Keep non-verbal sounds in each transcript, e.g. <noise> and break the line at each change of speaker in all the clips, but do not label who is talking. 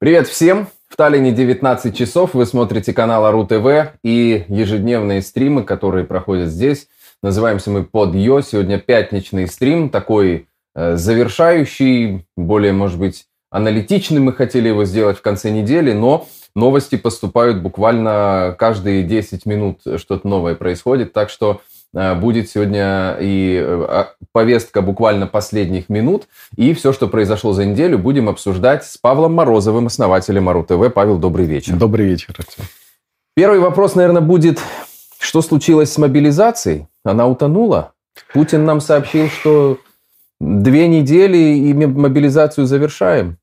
Привет всем! В Таллине 19 часов, вы смотрите канал АРУ ТВ и ежедневные стримы, которые проходят здесь. Называемся мы под Йо. Сегодня пятничный стрим, такой э, завершающий, более, может быть, аналитичный. Мы хотели его сделать в конце недели, но новости поступают буквально каждые 10 минут, что-то новое происходит. Так что Э, будет сегодня и э, а, повестка буквально последних минут. И все, что произошло за неделю, будем обсуждать с Павлом Морозовым, основателем Ару ТВ. Павел, добрый вечер.
Добрый вечер, Артем.
Первый вопрос, наверное, будет, что случилось с мобилизацией? Она утонула? Путин нам сообщил, что две недели и мобилизацию завершаем.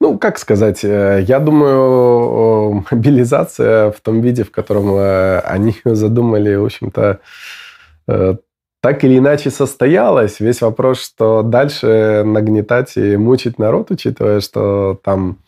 Ну, как сказать, э, я думаю, мобилизация в том виде, в котором они ее <laughs> задумали, в общем-то, Э, так или иначе состоялось. Весь вопрос, что дальше нагнетать и мучить народ, учитывая, что там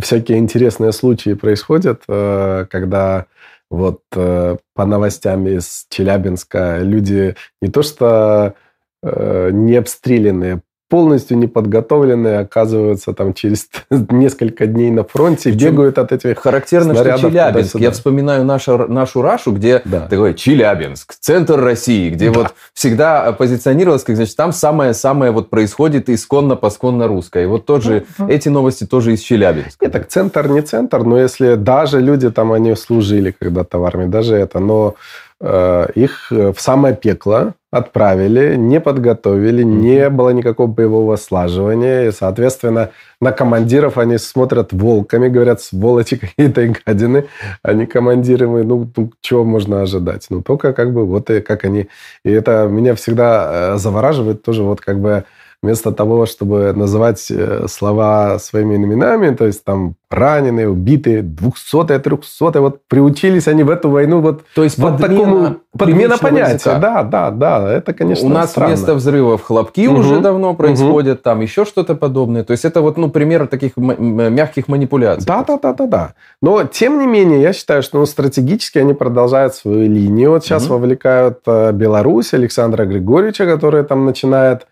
всякие интересные случаи происходят, э, когда вот э, по новостям из Челябинска люди не то что не обстрелянные, полностью неподготовленные оказываются там через <laughs> несколько дней на фронте, Причем бегают от этих
Характерно, что Челябинск. Я вспоминаю нашу, нашу Рашу, где да. такой Челябинск, центр России, где да. вот всегда позиционировалось, как значит, там самое-самое вот происходит исконно-посконно русское. И вот тоже угу. эти новости тоже из Челябинска.
Нет, так центр не центр, но если даже люди там, они служили когда-то в армии, даже это, но их в самое пекло отправили, не подготовили, не было никакого боевого слаживания. И, соответственно, на командиров они смотрят волками, говорят, сволочи какие-то и гадины. Они командиры, мы, ну, ну, чего можно ожидать? Ну, только как бы вот и как они... И это меня всегда э, завораживает тоже вот как бы вместо того, чтобы называть э, слова своими именами, то есть там раненые, убитые, двухсотые, трехсотые, вот приучились они в эту войну вот,
то есть вот подмена, такому
подмена понятия. Языка. Да, да, да, это, конечно,
У нас
странно.
вместо взрывов хлопки угу. уже давно происходят, угу. там еще что-то подобное. То есть это вот, ну, пример таких мягких манипуляций.
Да, да, да, да, да. Но, тем не менее, я считаю, что ну, стратегически они продолжают свою линию. Вот сейчас угу. вовлекают э, Беларусь, Александра Григорьевича, который там начинает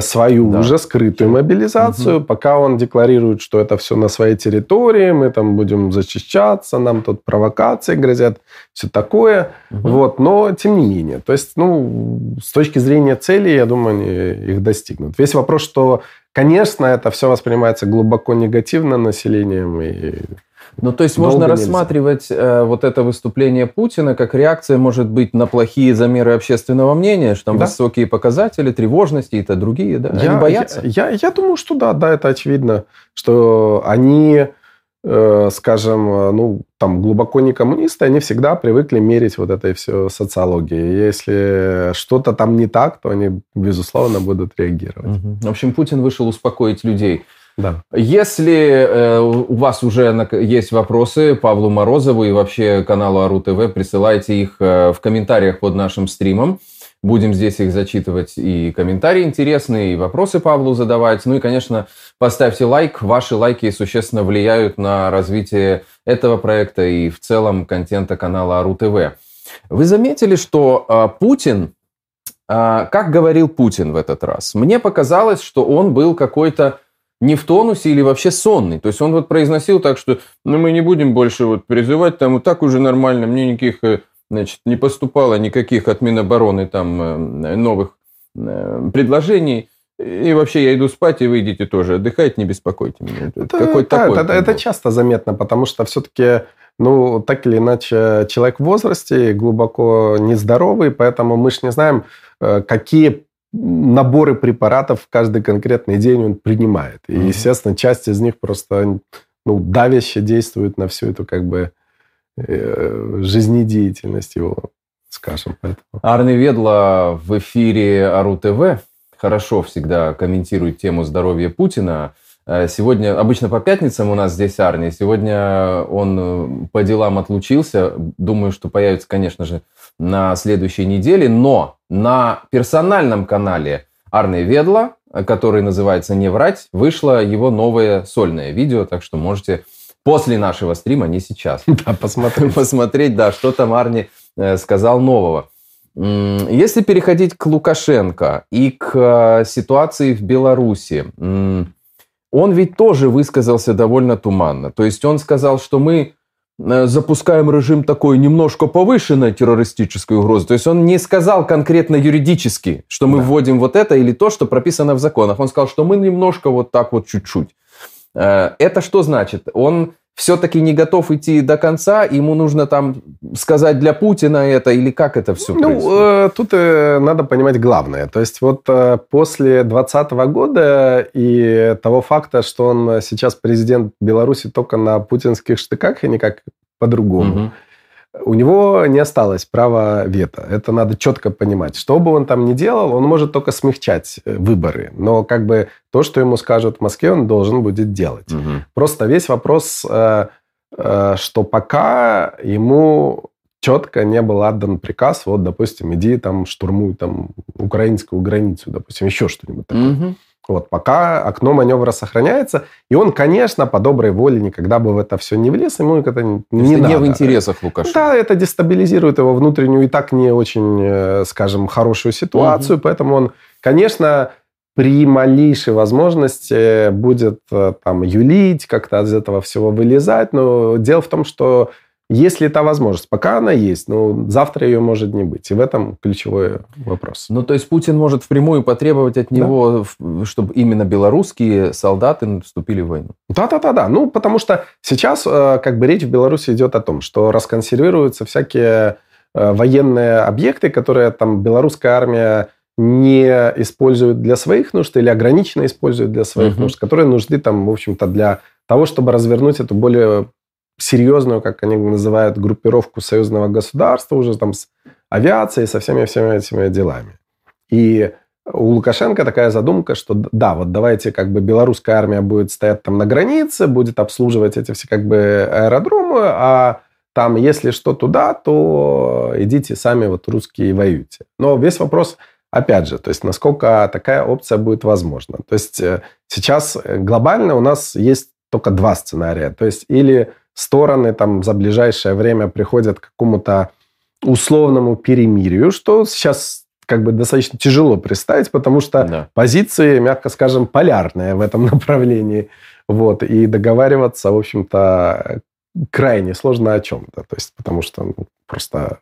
свою да. уже скрытую мобилизацию, угу. пока он декларирует, что это все на своей территории, мы там будем защищаться, нам тут провокации грозят, все такое. Угу. Вот, но тем не менее. То есть, ну, с точки зрения цели, я думаю, они их достигнут. Весь вопрос, что, конечно, это все воспринимается глубоко негативно населением и
ну, то есть можно рассматривать э, вот это выступление Путина как реакция, может быть, на плохие замеры общественного мнения, что там да. высокие показатели, тревожности и то другие, да?
Я, они боятся? Я, я, я думаю, что да, да, это очевидно, что они, э, скажем, ну, там, глубоко не коммунисты, они всегда привыкли мерить вот этой все социологией. Если что-то там не так, то они, безусловно, будут реагировать.
Угу. В общем, Путин вышел успокоить людей.
Да.
Если э, у вас уже есть вопросы Павлу Морозову и вообще каналу Ару ТВ, присылайте их э, в комментариях под нашим стримом. Будем здесь их зачитывать и комментарии интересные, и вопросы Павлу задавать. Ну и, конечно, поставьте лайк. Ваши лайки существенно влияют на развитие этого проекта и в целом контента канала Ару ТВ. Вы заметили, что э, Путин, э, как говорил Путин в этот раз, мне показалось, что он был какой-то не в тонусе или вообще сонный. То есть он вот произносил так, что ну, мы не будем больше вот призывать, там вот так уже нормально, мне никаких, э, значит, не поступало никаких от Минобороны там э, новых э, предложений. И вообще я иду спать, и вы идите тоже отдыхать, не беспокойте меня.
Это, Какой да, такой это, это часто заметно, потому что все-таки, ну, так или иначе, человек в возрасте глубоко нездоровый, поэтому мы же не знаем, какие наборы препаратов в каждый конкретный день он принимает. И, mm-hmm. естественно, часть из них просто ну, давяще действует на всю эту как бы э, жизнедеятельность его, скажем. Поэтому.
Арне Ведла в эфире Ару ТВ хорошо всегда комментирует тему здоровья Путина. Э, сегодня, обычно по пятницам у нас здесь Арни, сегодня он э, по делам отлучился. Думаю, что появится, конечно же, на следующей неделе. Но на персональном канале Арны Ведла, который называется «Не врать», вышло его новое сольное видео, так что можете после нашего стрима, не сейчас, <laughs>
да, посмотреть.
посмотреть, да, что там Арни э, сказал нового. Если переходить к Лукашенко и к ситуации в Беларуси, он ведь тоже высказался довольно туманно. То есть он сказал, что мы э, запускаем режим такой немножко повышенной террористической угрозы. То есть он не сказал конкретно юридически, что мы да. вводим вот это или то, что прописано в законах. Он сказал, что мы немножко вот так вот чуть-чуть. Э, это что значит? Он все-таки не готов идти до конца, ему нужно там сказать для Путина это, или как это все
ну, э, тут э, надо понимать главное. То есть вот э, после 2020 года и того факта, что он сейчас президент Беларуси только на путинских штыках и никак по-другому, угу у него не осталось права вето. Это надо четко понимать. Что бы он там ни делал, он может только смягчать э, выборы. Но как бы то, что ему скажут в Москве, он должен будет делать. Угу. Просто весь вопрос, э, э, что пока ему четко не был отдан приказ, вот, допустим, иди там штурмуй там украинскую границу, допустим, еще что-нибудь такое. Угу. Вот, пока окно маневра сохраняется, и он, конечно, по доброй воле никогда бы в это все не влез, ему это не, не надо.
не в интересах Лукашенко.
Да, это дестабилизирует его внутреннюю и так не очень, э, скажем, хорошую ситуацию, угу. поэтому он, конечно, при малейшей возможности будет э, там юлить, как-то из этого всего вылезать, но дело в том, что если та возможность, пока она есть, но завтра ее может не быть. И в этом ключевой вопрос.
Ну, то есть Путин может впрямую потребовать от него, да. чтобы именно белорусские солдаты вступили в войну.
Да-да-да. Ну, потому что сейчас э, как бы речь в Беларуси идет о том, что расконсервируются всякие э, военные объекты, которые там белорусская армия не использует для своих нужд или ограниченно использует для своих угу. нужд, которые нужны там, в общем-то, для того, чтобы развернуть эту более серьезную, как они называют, группировку союзного государства уже там с авиацией, со всеми-всеми этими делами. И у Лукашенко такая задумка, что да, вот давайте как бы белорусская армия будет стоять там на границе, будет обслуживать эти все как бы аэродромы, а там, если что туда, то идите сами вот русские воюйте. Но весь вопрос, опять же, то есть насколько такая опция будет возможна. То есть э, сейчас глобально у нас есть только два сценария. То есть или стороны там за ближайшее время приходят к какому-то условному перемирию, что сейчас как бы достаточно тяжело представить, потому что да. позиции, мягко скажем, полярные в этом <laughs> направлении. Вот, и договариваться, в общем-то, крайне сложно о чем-то. То есть, потому что ну, просто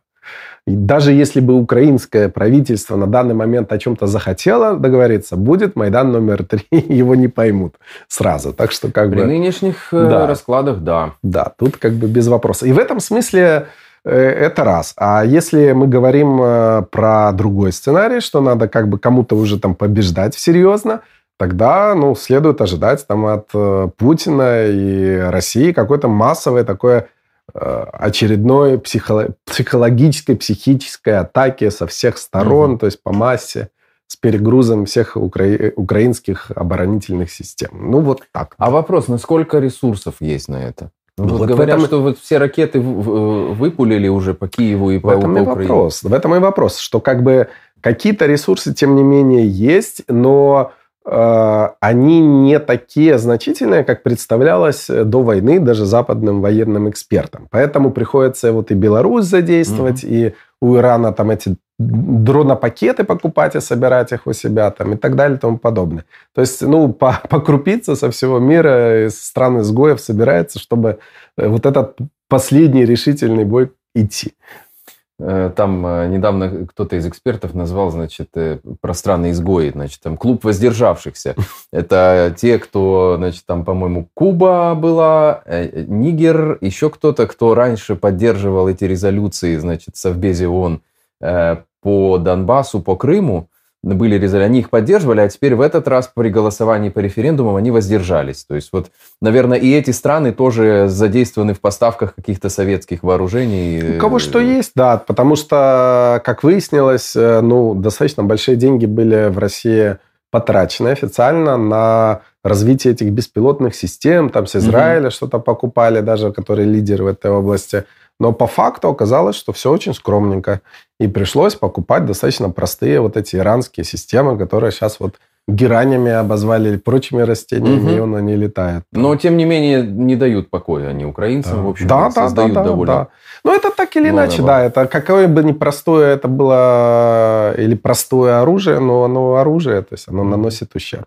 и даже если бы украинское правительство на данный момент о чем-то захотело договориться, будет Майдан номер три, <laughs> его не поймут сразу. Так что как
При
бы...
нынешних э, да. раскладах, да.
Да, тут как бы без вопроса. И в этом смысле э, это раз. А если мы говорим э, про другой сценарий, что надо как бы кому-то уже там побеждать серьезно, тогда, ну, следует ожидать там от Путина и России какое-то массовое такое очередной психо- психологической, психической атаки со всех сторон, угу. то есть по массе, с перегрузом всех укра- украинских оборонительных систем. Ну, вот так.
А вопрос, насколько ресурсов есть на это? Ну, вот, вот говорят, этом... что вот все ракеты выпулили уже по Киеву и по, в этом по и
Украине. Вопрос. В этом и вопрос, что как бы какие-то ресурсы, тем не менее, есть, но Э, они не такие значительные, как представлялось до войны даже западным военным экспертам. Поэтому приходится вот и Беларусь задействовать, угу. и у Ирана там эти дронопакеты покупать и собирать их у себя там и так далее и тому подобное. То есть, ну, по, <laughs> по крупице со всего мира из стран изгоев собирается, чтобы э, вот этот последний решительный бой идти.
Э, там э, недавно кто-то из экспертов назвал, значит, э, пространные изгои, значит, там клуб воздержавшихся. <laughs> Это те, кто, значит, там, по-моему, Куба была, Нигер, еще кто-то, кто раньше поддерживал эти резолюции, значит, Совбезе ООН по Донбассу, по Крыму, были резолюции, они их поддерживали, а теперь в этот раз при голосовании по референдумам они воздержались. То есть вот, наверное, и эти страны тоже задействованы в поставках каких-то советских вооружений.
У кого что есть, да, потому что, как выяснилось, э, ну, достаточно большие деньги были в России потрачены официально на развитие этих беспилотных систем, там с Израиля mm что-то покупали даже, которые лидеры в этой области – но по факту оказалось, что все очень скромненько. И пришлось покупать достаточно простые вот эти иранские системы, которые сейчас вот геранями обозвали или прочими растениями, угу. и он они летает.
Но, тем не менее, не дают покоя они украинцам, да. в общем, да, создают
да, да,
довольно...
Да. Ну, это так или иначе, да, это какое бы непростое это было, или простое оружие, но оно оружие, то есть оно наносит ущерб.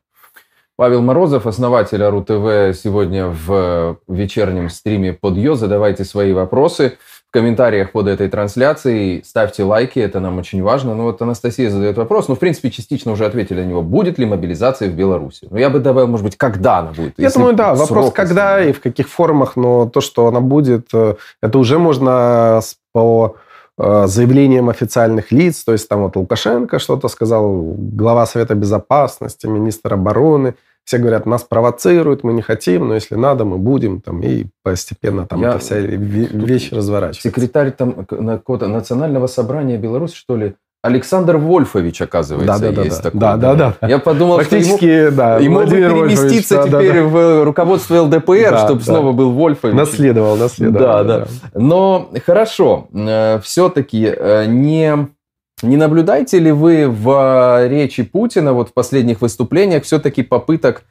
Павел Морозов, основатель АРУ ТВ, сегодня в вечернем стриме под Йо. Задавайте свои вопросы в комментариях под этой трансляцией. Ставьте лайки, это нам очень важно. Ну вот Анастасия задает вопрос, ну, в принципе, частично уже ответили на него. Будет ли мобилизация в Беларуси? Ну, я бы добавил, может быть, когда она будет?
Я думаю, да. Вопрос, когда и в каких формах, но то, что она будет, э, это уже можно по э, заявлениям официальных лиц, то есть там вот Лукашенко что-то сказал, глава Совета Безопасности, министр обороны – все говорят, нас провоцируют, мы не хотим, но если надо, мы будем, там, и постепенно там Я... эта вся вещь разворачивается.
Секретарь там Национального собрания Беларуси, что ли, Александр Вольфович, оказывается, да, да, есть
да, такой. Да, да, да.
Я подумал, что ему, да, ему бы переместиться Вольфович, теперь да, да. в руководство ЛДПР, да, чтобы да. снова был Вольфович.
Наследовал, наследовал.
Да, да. да. Но хорошо, э, все-таки э, не не наблюдаете ли вы в а, речи Путина, вот в последних выступлениях, все-таки попыток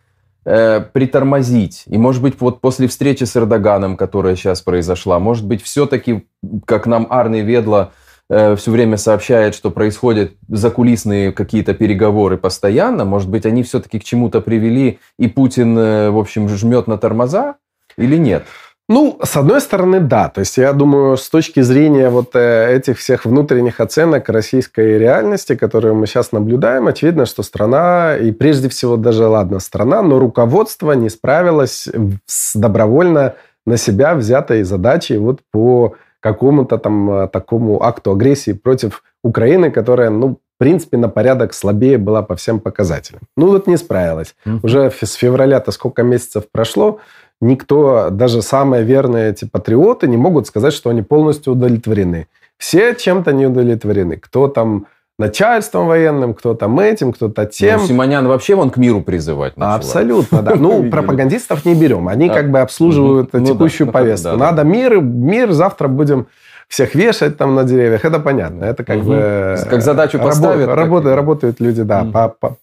э, притормозить? И, может быть, вот после встречи с Эрдоганом, которая сейчас произошла, может быть, все-таки, как нам Арный Ведла э, все время сообщает, что происходят закулисные какие-то переговоры постоянно, может быть, они все-таки к чему-то привели, и Путин, э, в общем, жмет на тормоза или нет?
Ну, с одной стороны, да. То есть я думаю, с точки зрения вот э, этих всех внутренних оценок российской реальности, которые мы сейчас наблюдаем, очевидно, что страна, и прежде всего даже, ладно, страна, но руководство не справилось с добровольно на себя взятой задачей вот по какому-то там э, такому акту агрессии против Украины, которая, ну, в принципе, на порядок слабее была по всем показателям. Ну, вот не справилась. Mm-hmm. Уже с февраля-то сколько месяцев прошло, никто, даже самые верные эти патриоты, не могут сказать, что они полностью удовлетворены. Все чем-то не удовлетворены. Кто там начальством военным, кто там этим, кто-то ну, тем.
Ну, Симонян вообще вон к миру призывать начала.
Абсолютно, да. <laughs> Ну, пропагандистов не берем. Они а, как бы обслуживают ну текущую <laughs> повестку. Надо мир, мир, завтра будем всех вешать там на деревьях, это понятно. Это как бы...
Как задачу поставят.
Работают люди, да,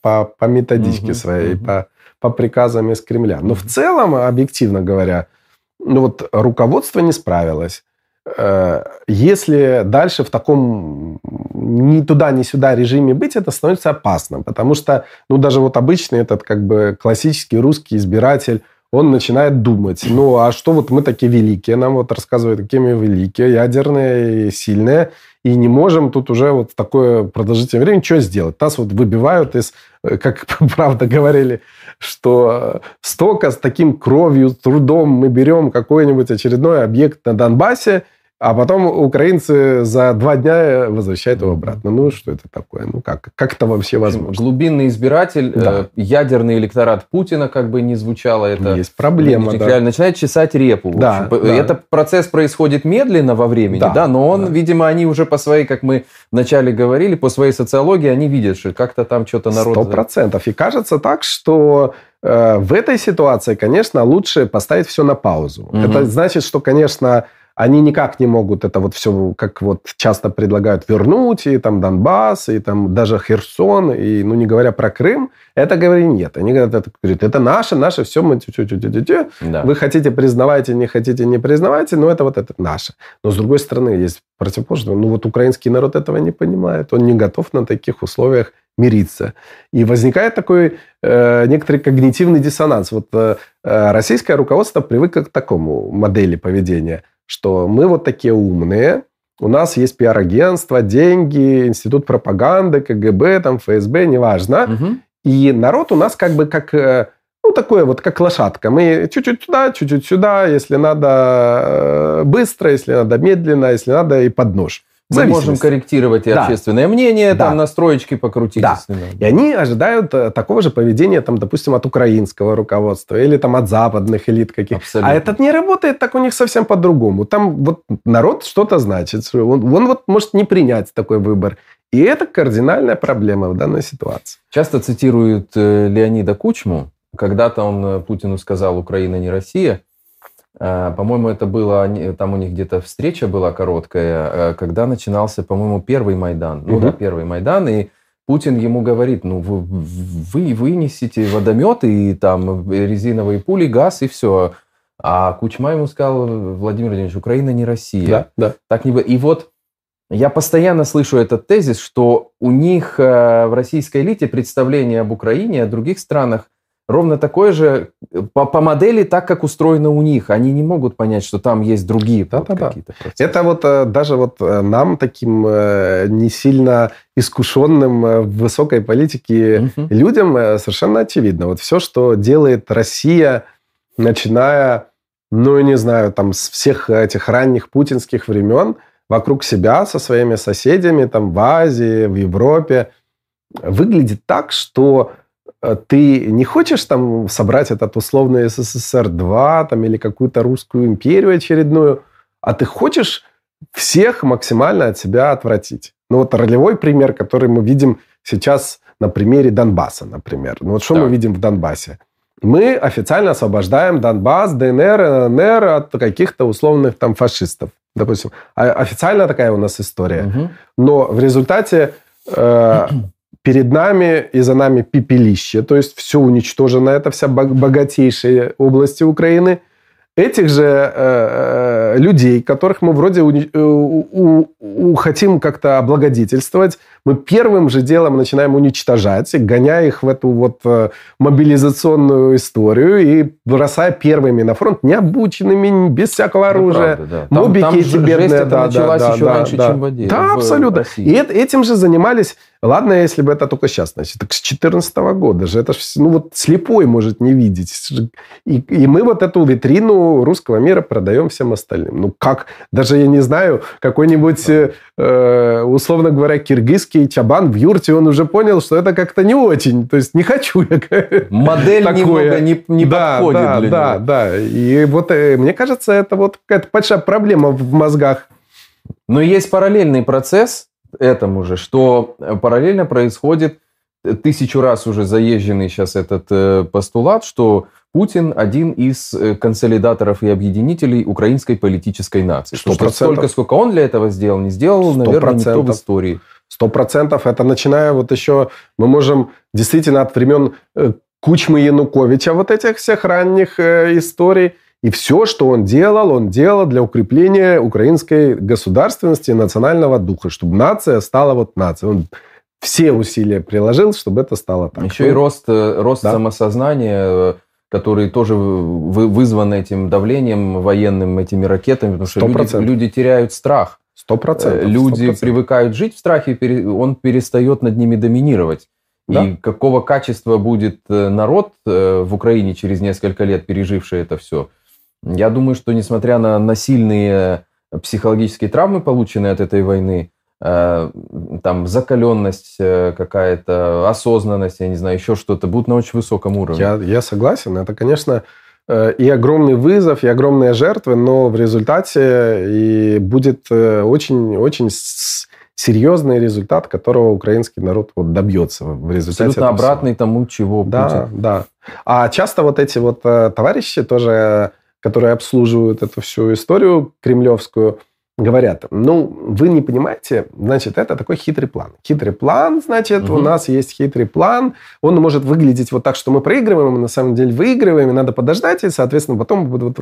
по методичке своей, по по приказам из Кремля. Но в целом, объективно говоря, ну вот руководство не справилось. Э, если дальше в таком ни туда, ни сюда режиме быть, это становится опасным. Потому что, ну, даже вот обычный этот как бы классический русский избиратель, он начинает думать, ну, а что вот мы такие великие, нам вот рассказывают, какие мы великие, ядерные, сильные, и не можем тут уже вот такое продолжительное время что сделать. Нас вот выбивают из, э, как <laughs> правда говорили, что столько с таким кровью, трудом мы берем какой-нибудь очередной объект на Донбассе, а потом украинцы за два дня возвращают его обратно. Ну, что это такое? Ну, как, как это вообще возможно?
Глубинный избиратель, да. э, ядерный электорат Путина, как бы не звучало это.
Есть проблема, да.
Начинает чесать репу. Да, да. Этот процесс происходит медленно во времени, да, да но он, да. видимо, они уже по своей, как мы вначале говорили, по своей социологии, они видят, что как-то там что-то народ...
Сто процентов. И кажется так, что э, в этой ситуации, конечно, лучше поставить все на паузу. Угу. Это значит, что, конечно они никак не могут это вот все, как вот часто предлагают, вернуть, и там Донбасс, и там даже Херсон, и, ну, не говоря про Крым, это говорили нет. Они говорят, это, говорят, это наше, наше, все, мы. Да. Вы хотите, признавайте, не хотите, не признавайте, но это вот это наше. Но, с другой стороны, есть противоположное. Ну, вот украинский народ этого не понимает. Он не готов на таких условиях мириться. И возникает такой э, некоторый когнитивный диссонанс. Вот э, э российское руководство привыкло к такому модели поведения – что мы вот такие умные, у нас есть пиар-агентство, деньги, институт пропаганды, КГБ, там, ФСБ, неважно. Угу. И народ у нас как бы как, э, ну, такое вот, как лошадка. Мы чуть-чуть туда, чуть-чуть сюда, если надо э, быстро, если надо медленно, если надо и под нож.
Мы можем корректировать и да. общественное мнение, да. там настроечки покрутить.
Да. И они ожидают э, такого же поведения, там, допустим, от украинского руководства или там от западных элит каких. Абсолютно. А этот не работает так у них совсем по-другому. Там вот народ что-то значит. Он, он вот может не принять такой выбор. И это кардинальная проблема в данной ситуации.
Часто цитируют э, Леонида Кучму. Когда-то он э, Путину сказал «Украина не Россия». А, по-моему, это было, там у них где-то встреча была короткая, э, когда начинался, по-моему, первый Майдан. Ну угу. да, первый Майдан, и Путин ему говорит, ну вы, вы вынесите водометы и там резиновые пули, газ и все. А Кучма ему сказал, Владимир Владимирович, Украина не Россия.
Да, да.
Так не И вот я постоянно слышу этот тезис, что у них э, в российской элите представление об Украине, о других странах ровно такое же по, по модели, так как устроено у них. Они не могут понять, что там есть другие
да, вот да, какие-то процессы. Это вот даже вот нам, таким не сильно искушенным в высокой политике угу. людям, совершенно очевидно. Вот все, что делает Россия, начиная, ну, не знаю, там с всех этих ранних путинских времен, вокруг себя со своими соседями, там в Азии, в Европе, выглядит так, что э, ты не хочешь там собрать этот условный СССР-2 там, или какую-то русскую империю очередную, а ты хочешь всех максимально от себя отвратить. Ну вот ролевой пример, который мы видим сейчас на примере Донбасса, например. Ну вот что да. мы видим в Донбассе? Мы официально освобождаем Донбасс, ДНР, ЛНР от каких-то условных там фашистов допустим. А официально такая у нас история. Угу. Но в результате э, перед нами и за нами пепелище, то есть все уничтожено, это вся богатейшая области Украины – этих же э, э, людей, которых мы вроде у, э, у, у, хотим как-то облагодетельствовать, мы первым же делом начинаем уничтожать, гоняя их в эту вот э, мобилизационную историю и бросая первыми на фронт, необученными, без всякого оружия. Ну, правда, да.
Мобики там, эти бедные. Да,
началась
да, еще
да,
раньше,
да.
чем в Одессе.
Да,
в
абсолютно.
России.
И этим же занимались Ладно, если бы это только сейчас, значит, так с 2014 года же. Это ж, ну вот слепой может не видеть. И, и мы вот эту витрину русского мира продаем всем остальным. Ну как? Даже я не знаю, какой-нибудь, э, условно говоря, киргизский чабан в юрте, он уже понял, что это как-то не очень. То есть не хочу я
Модель такое. немного не, не
да,
подходит
да,
для
да,
него.
Да, И вот э, мне кажется, это вот какая-то большая проблема в мозгах.
Но есть параллельный процесс, этому же, что э, параллельно происходит э, тысячу раз уже заезженный сейчас этот э, постулат, что Путин один из консолидаторов и объединителей украинской политической нации.
Сто
процентов. Столько, сколько он для этого сделал, не сделал, 100%. наверное, никто в истории.
Сто процентов. Это начиная вот еще, мы можем действительно от времен Кучмы Януковича, вот этих всех ранних историй, и все, что он делал, он делал для укрепления украинской государственности и национального духа, чтобы нация стала вот нацией. Он все усилия приложил, чтобы это стало так.
Еще и рост, э, рост да. самосознания, э, который тоже вызван этим давлением военным, этими ракетами, потому что люди, люди теряют страх.
Сто процентов.
Э, люди 100%. привыкают жить в страхе, он перестает над ними доминировать. Да? И какого качества будет народ в Украине через несколько лет, переживший это все – я думаю, что несмотря на насильные психологические травмы, полученные от этой войны, э, там закаленность э, какая-то, осознанность, я не знаю, еще что-то, будут на очень высоком уровне.
Я, я согласен. Это, конечно, э, и огромный вызов, и огромные жертвы, но в результате и будет очень-очень серьезный результат, которого украинский народ вот добьется в результате.
Абсолютно обратный всего. тому, чего
да,
Путин.
Да, А часто вот эти вот товарищи тоже которые обслуживают эту всю историю кремлевскую, говорят, ну, вы не понимаете, значит, это такой хитрый план. Хитрый план, значит, угу. у нас есть хитрый план, он может выглядеть вот так, что мы проигрываем, мы на самом деле выигрываем, и надо подождать, и, соответственно, потом вот, вот,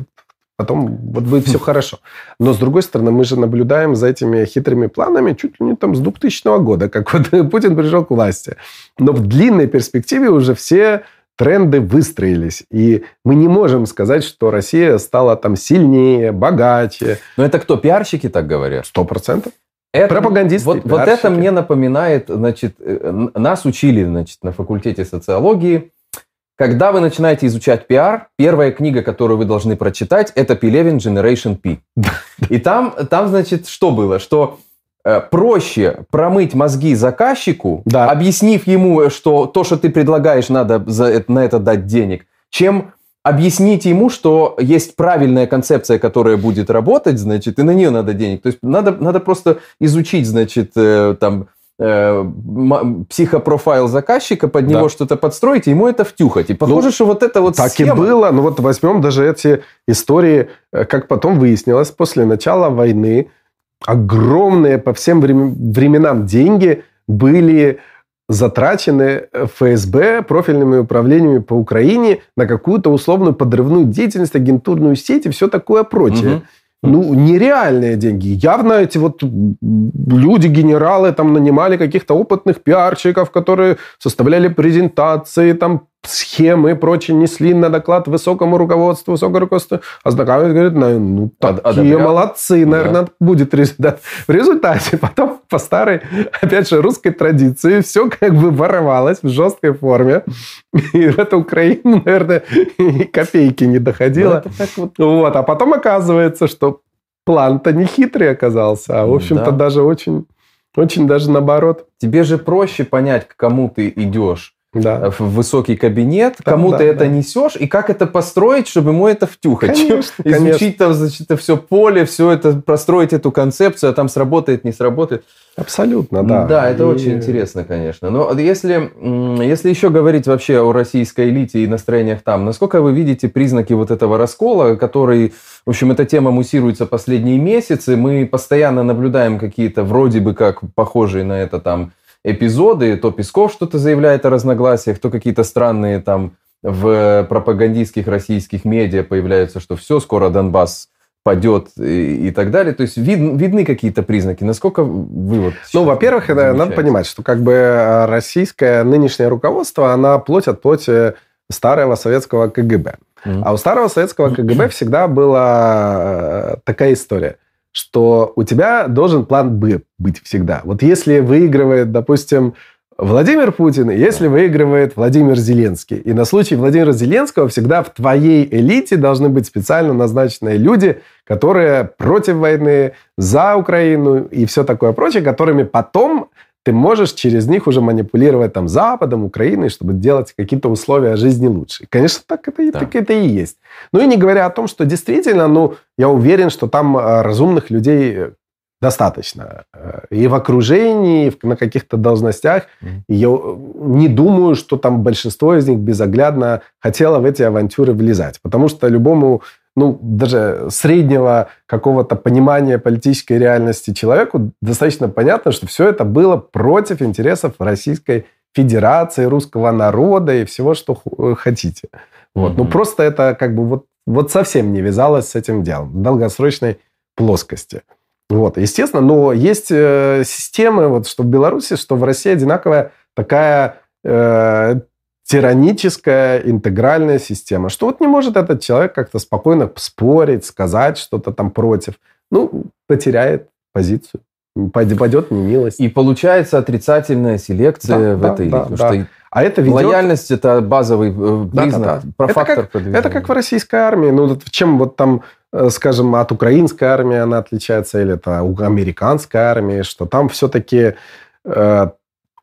потом вот будет все <laughs> хорошо. Но, с другой стороны, мы же наблюдаем за этими хитрыми планами чуть ли не там с 2000 года, как вот <laughs> Путин пришел к власти. Но в длинной перспективе уже все тренды выстроились. И мы не можем сказать, что Россия стала там сильнее, богаче.
Но это кто? Пиарщики так говорят?
Сто процентов.
Это, Пропагандисты. Вот, вот это мне напоминает, значит, э, нас учили, значит, на факультете социологии. Когда вы начинаете изучать пиар, первая книга, которую вы должны прочитать, это Пелевин Generation P. <laughs> И там, там, значит, что было? Что проще промыть мозги заказчику, да. объяснив ему, что то, что ты предлагаешь, надо за это, на это дать денег, чем объяснить ему, что есть правильная концепция, которая будет работать, значит, и на нее надо денег. То есть надо, надо просто изучить, значит, э, там, э, психопрофайл заказчика, под него да. что-то подстроить, и ему это втюхать. И похоже, ну, что вот это вот
Так схема... и было. Ну вот возьмем даже эти истории, как потом выяснилось, после начала войны, огромные по всем временам деньги были затрачены ФСБ профильными управлениями по Украине на какую-то условную подрывную деятельность, агентурную сеть и все такое прочее. Угу. Ну, нереальные деньги. Явно эти вот люди, генералы, там нанимали каких-то опытных пиарщиков, которые составляли презентации, там схемы и прочее несли на доклад высокому руководству, высокому руководству. Ознакомились, говорит, ну, такие Одобрял. молодцы, наверное, да. будет результат. В результате потом по старой, опять же, русской традиции все как бы воровалось в жесткой форме. И в эту Украину, наверное, и копейки не доходило. Ну, вот. вот. А потом оказывается, что план-то не хитрый оказался, а, в общем-то, да. даже очень, очень даже наоборот.
Тебе же проще понять, к кому ты идешь да. в высокий кабинет, да, кому да, ты да. это несешь, и как это построить, чтобы ему это втюхать. Конечно, <laughs> Изучить там, значит, это все поле, все это, простроить эту концепцию, а там сработает, не сработает.
Абсолютно, да.
Да, это и... очень интересно, конечно. Но если, если еще говорить вообще о российской элите и настроениях там, насколько вы видите признаки вот этого раскола, который, в общем, эта тема муссируется последние месяцы, мы постоянно наблюдаем какие-то вроде бы как похожие на это там эпизоды, то Песков что-то заявляет о разногласиях, то какие-то странные там в пропагандистских российских медиа появляются, что все, скоро Донбасс падет и, и так далее. То есть вид, видны какие-то признаки. Насколько вы вот...
Ну, во-первых, это надо понимать, что как бы э, российское нынешнее руководство, она плоть от плоти старого советского КГБ. Mm-hmm. А у старого советского <clears throat> КГБ всегда была э, такая история что у тебя должен план «Б» быть всегда. Вот если выигрывает, допустим, Владимир Путин, если выигрывает Владимир Зеленский. И на случай Владимира Зеленского всегда в твоей элите должны быть специально назначенные люди, которые против войны, за Украину и все такое прочее, которыми потом ты можешь через них уже манипулировать там Западом, Украиной, чтобы делать какие-то условия жизни лучше. конечно, так это, да. так это и есть. Ну и не говоря о том, что действительно, ну, я уверен, что там э, разумных людей достаточно. Э, и в окружении, и на каких-то должностях. Mm. И я не думаю, что там большинство из них безоглядно хотело в эти авантюры влезать. Потому что любому ну, даже среднего какого-то понимания политической реальности человеку достаточно понятно, что все это было против интересов Российской Федерации, русского народа и всего, что э, хотите. Вот. Mm-hmm. Ну, просто это как бы вот, вот совсем не вязалось с этим делом в долгосрочной плоскости. Вот, естественно, но есть э, системы, вот, что в Беларуси, что в России одинаковая такая э, тираническая интегральная система, что вот не может этот человек как-то спокойно спорить, сказать что-то там против. Ну, потеряет позицию. Пойдет немилость.
И получается отрицательная селекция да, в да, этой да, да. что а это ведет... Лояльность – это базовый э, признак, да, да, да.
про это фактор как, продвижения. Это как в российской армии. Ну, чем вот там, э, скажем, от украинской армии она отличается, или это у американской армии, что там все-таки э,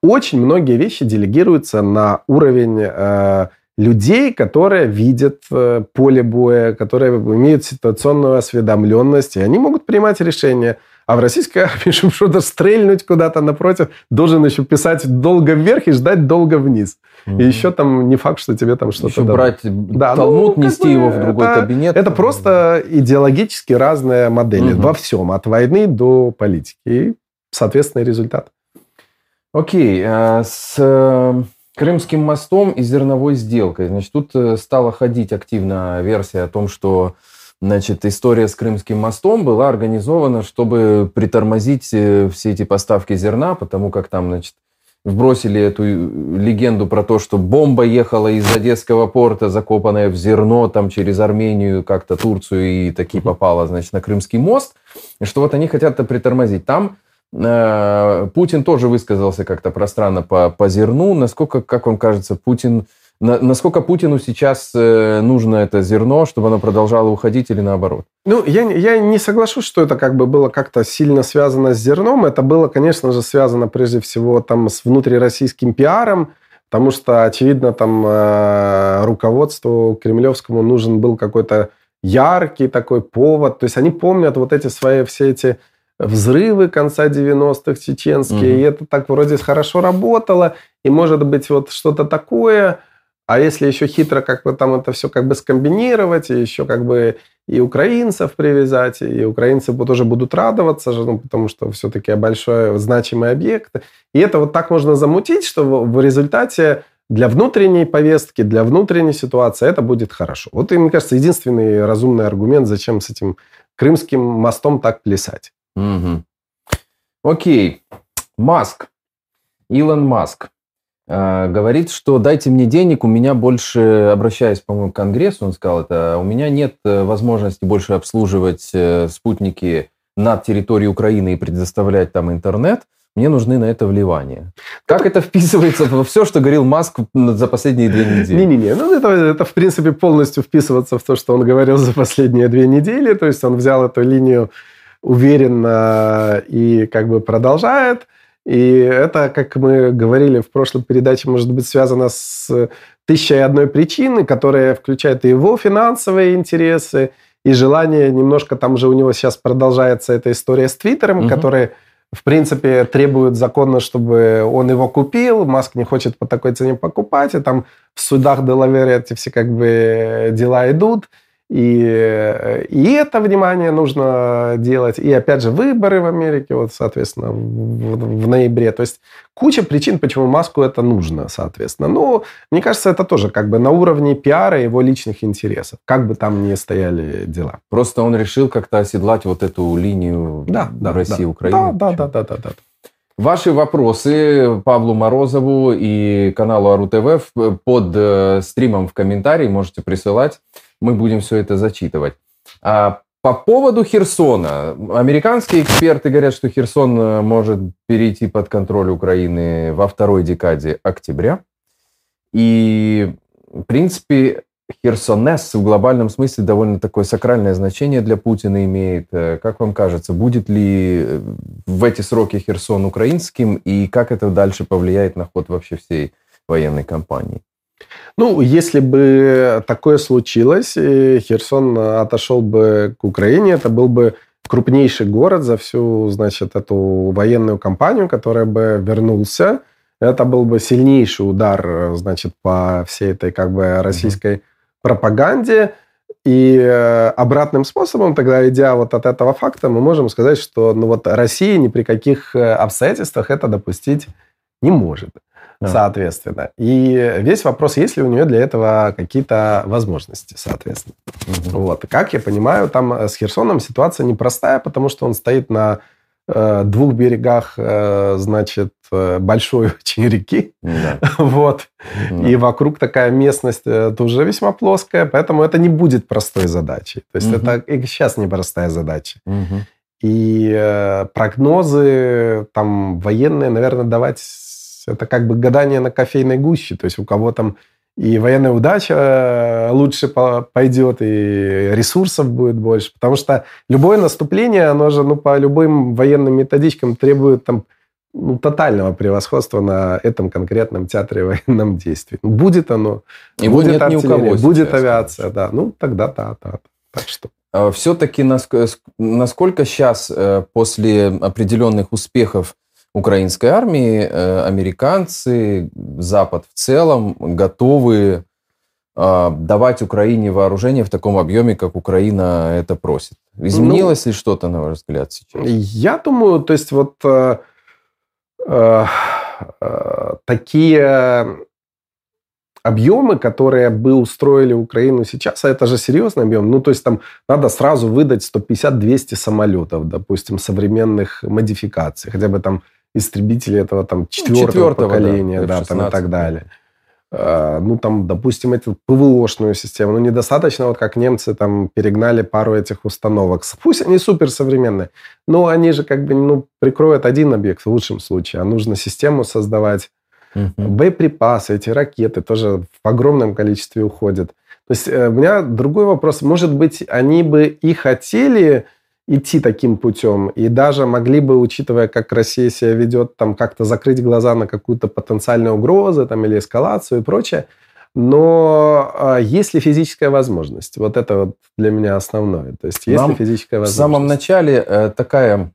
очень многие вещи делегируются на уровень э, людей, которые видят э, поле боя, которые имеют ситуационную осведомленность, и они могут принимать решения. А в российской <laughs> армии, чтобы что-то стрельнуть куда-то напротив, должен еще писать долго вверх и ждать долго вниз. Mm-hmm. И еще там не факт, что тебе там что-то...
Еще дадут. брать да, талмуд, ну, нести бы, его в другой
это,
кабинет.
Это просто идеологически разные модели mm-hmm. во всем, от войны до политики. И, соответственно, результат.
Окей, а с э, Крымским мостом и зерновой сделкой. Значит, тут э, стала ходить активно версия о том, что значит, история с Крымским мостом была организована, чтобы притормозить э, все эти поставки зерна, потому как там, значит, вбросили эту легенду про то, что бомба ехала из Одесского порта, закопанная в зерно, там через Армению, как-то Турцию, и таки попала, значит, на Крымский мост, и что вот они хотят это притормозить. Там Э, Путин тоже высказался как-то пространно по, по зерну. Насколько, как вам кажется, Путин, на, насколько Путину сейчас э, нужно это зерно, чтобы оно продолжало уходить или наоборот?
Ну, я, я не соглашусь, что это как бы было как-то сильно связано с зерном. Это было, конечно же, связано прежде всего там с внутрироссийским пиаром, потому что, очевидно, там э, руководству кремлевскому нужен был какой-то яркий такой повод. То есть они помнят вот эти свои все эти взрывы конца 90-х чеченские, угу. и это так вроде хорошо работало, и может быть вот что-то такое, а если еще хитро как бы там это все как бы скомбинировать, и еще как бы и украинцев привязать, и украинцы тоже будут радоваться, же, ну, потому что все-таки большой значимый объект. И это вот так можно замутить, что в результате для внутренней повестки, для внутренней ситуации это будет хорошо. Вот, и, мне кажется, единственный разумный аргумент, зачем с этим крымским мостом так плясать.
Угу. Окей. Маск. Илон Маск. говорит, что дайте мне денег, у меня больше, обращаясь, по-моему, к Конгрессу, он сказал это, у меня нет возможности больше обслуживать спутники над территорией Украины и предоставлять там интернет, мне нужны на это вливания. Как это вписывается во все, что говорил Маск за последние две недели?
Не-не-не, ну это, это в принципе полностью вписываться в то, что он говорил за последние две недели. То есть он взял эту линию уверенно и как бы продолжает. И это, как мы говорили в прошлой передаче, может быть связано с тысячей и одной причины, которая включает и его финансовые интересы, и желание немножко, там же у него сейчас продолжается эта история с Твиттером, угу. который в принципе, требует закона, чтобы он его купил. Маск не хочет по такой цене покупать. И там в судах Делавера эти все как бы дела идут. И, э, и это внимание нужно делать. И опять же, выборы в Америке, вот, соответственно, в, в ноябре. То есть куча причин, почему Маску это нужно, соответственно. Но мне кажется, это тоже как бы на уровне пиара его личных интересов, как бы там ни стояли дела.
Просто он решил как-то оседлать вот эту линию да, да, России, да. Украины.
Да, да, да, да, да, да.
Ваши вопросы Павлу Морозову и каналу Ару ТВ под э, стримом в комментарии можете присылать мы будем все это зачитывать. А по поводу Херсона. Американские эксперты говорят, что Херсон э, может перейти под контроль Украины во второй декаде октября. И, в принципе, Херсонес в глобальном смысле довольно такое сакральное значение для Путина имеет. Э, как вам кажется, будет ли э, в эти сроки Херсон украинским, и как это дальше повлияет на ход вообще всей военной кампании?
Ну, если бы такое случилось, Херсон отошел бы к Украине, это был бы крупнейший город за всю, значит, эту военную кампанию, которая бы вернулся. Это был бы сильнейший удар, значит, по всей этой как бы российской mm-hmm. пропаганде. И э, обратным способом, тогда идя вот от этого факта, мы можем сказать, что ну вот Россия ни при каких э, обстоятельствах это допустить не может да. соответственно. И весь вопрос, есть ли у нее для этого какие-то возможности, соответственно. Угу. Вот. Как я понимаю, там с Херсоном ситуация непростая, потому что он стоит на э, двух берегах, э, значит, э, большой <laughs> очень реки. Да. <laughs> Вот. Да. И вокруг такая местность э, тоже весьма плоская, поэтому это не будет простой задачей. То есть угу. это и сейчас непростая задача. Угу. И э, прогнозы там военные, наверное, давать это как бы гадание на кофейной гуще. То есть у кого там и военная удача э, лучше пойдет, и ресурсов будет больше. Потому что любое наступление, оно же ну, по любым военным методичкам требует там, ну, тотального превосходства на этом конкретном театре военном действии. Ну, будет оно,
и будет нет артиллерия, ни у кого
будет авиация, да. Ну, тогда да, да. Так что.
А Все-таки насколько сейчас э, после определенных успехов украинской армии э, американцы, Запад в целом готовы а, давать Украине вооружение в таком объеме, как Украина это просит. Изменилось ну, ли что-то, на ваш взгляд, сейчас?
Я думаю, то есть вот э, э, э, такие объемы, которые бы устроили Украину сейчас, а это же серьезный объем, ну, то есть там надо сразу выдать 150-200 самолетов, допустим, современных модификаций, хотя бы там истребители этого там четвертого, ну, четвертого поколения, да, да там и так далее. А, ну, там, допустим, эту ПВОшную систему. Ну, недостаточно, вот как немцы там перегнали пару этих установок. Пусть они суперсовременные, но они же как бы, ну, прикроют один объект в лучшем случае, а нужно систему создавать. Угу. Боеприпасы, эти ракеты тоже в огромном количестве уходят. То есть э, у меня другой вопрос. Может быть, они бы и хотели идти таким путем. И даже могли бы, учитывая, как Россия себя ведет, там как-то закрыть глаза на какую-то потенциальную угрозу там, или эскалацию и прочее. Но а, есть ли физическая возможность? Вот это вот для меня основное. То есть есть Нам ли физическая возможность?
В самом начале э, такая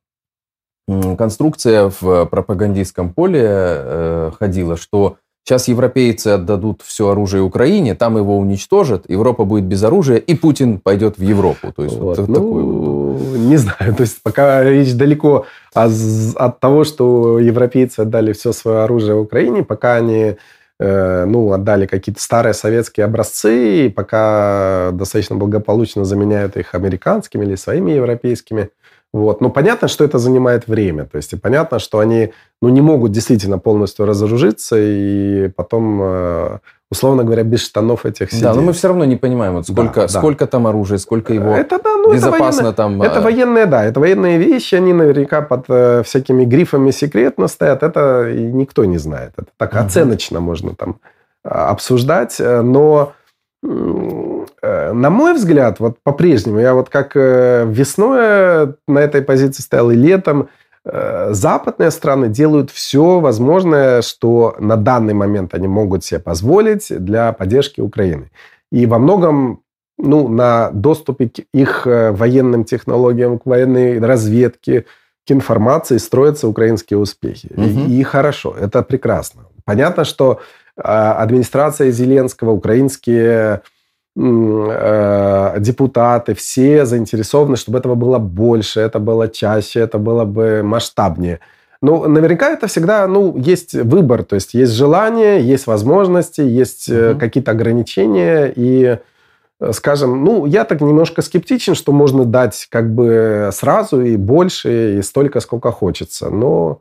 конструкция в пропагандистском поле э, ходила, что Сейчас европейцы отдадут все оружие Украине, там его уничтожат, Европа будет без оружия, и Путин пойдет в Европу. То есть вот, вот ну, такой
вот. Не знаю, то есть пока речь далеко от того, что европейцы отдали все свое оружие Украине, пока они э, ну, отдали какие-то старые советские образцы, и пока достаточно благополучно заменяют их американскими или своими европейскими. Вот. Но понятно, что это занимает время. То есть и понятно, что они ну, не могут действительно полностью разоружиться и потом э, условно говоря, без штанов этих сидеть.
Да, но мы все равно не понимаем, вот сколько, да, сколько да. там оружия, сколько его это, да, ну, безопасно
это
там...
Это военные, да, это военные вещи, они наверняка под э, всякими грифами секретно стоят, это никто не знает. Это так угу. оценочно можно там а, обсуждать, э, но э, на мой взгляд, вот по-прежнему, я вот как э, весной на этой позиции стоял и летом, Э, западные страны делают все возможное, что на данный момент они могут себе позволить для поддержки Украины. И во многом ну, на доступе к их э, военным технологиям, к военной разведке, к информации строятся украинские успехи. Угу. И, и хорошо, это прекрасно. Понятно, что э, администрация Зеленского, украинские Э, депутаты, все заинтересованы, чтобы этого было больше, это было чаще, это было бы масштабнее. Ну, наверняка это всегда, ну, есть выбор, то есть есть желание, есть возможности, есть угу. какие-то ограничения, и, э, скажем, ну, я так немножко скептичен, что можно дать как бы сразу и больше, и столько, сколько хочется, но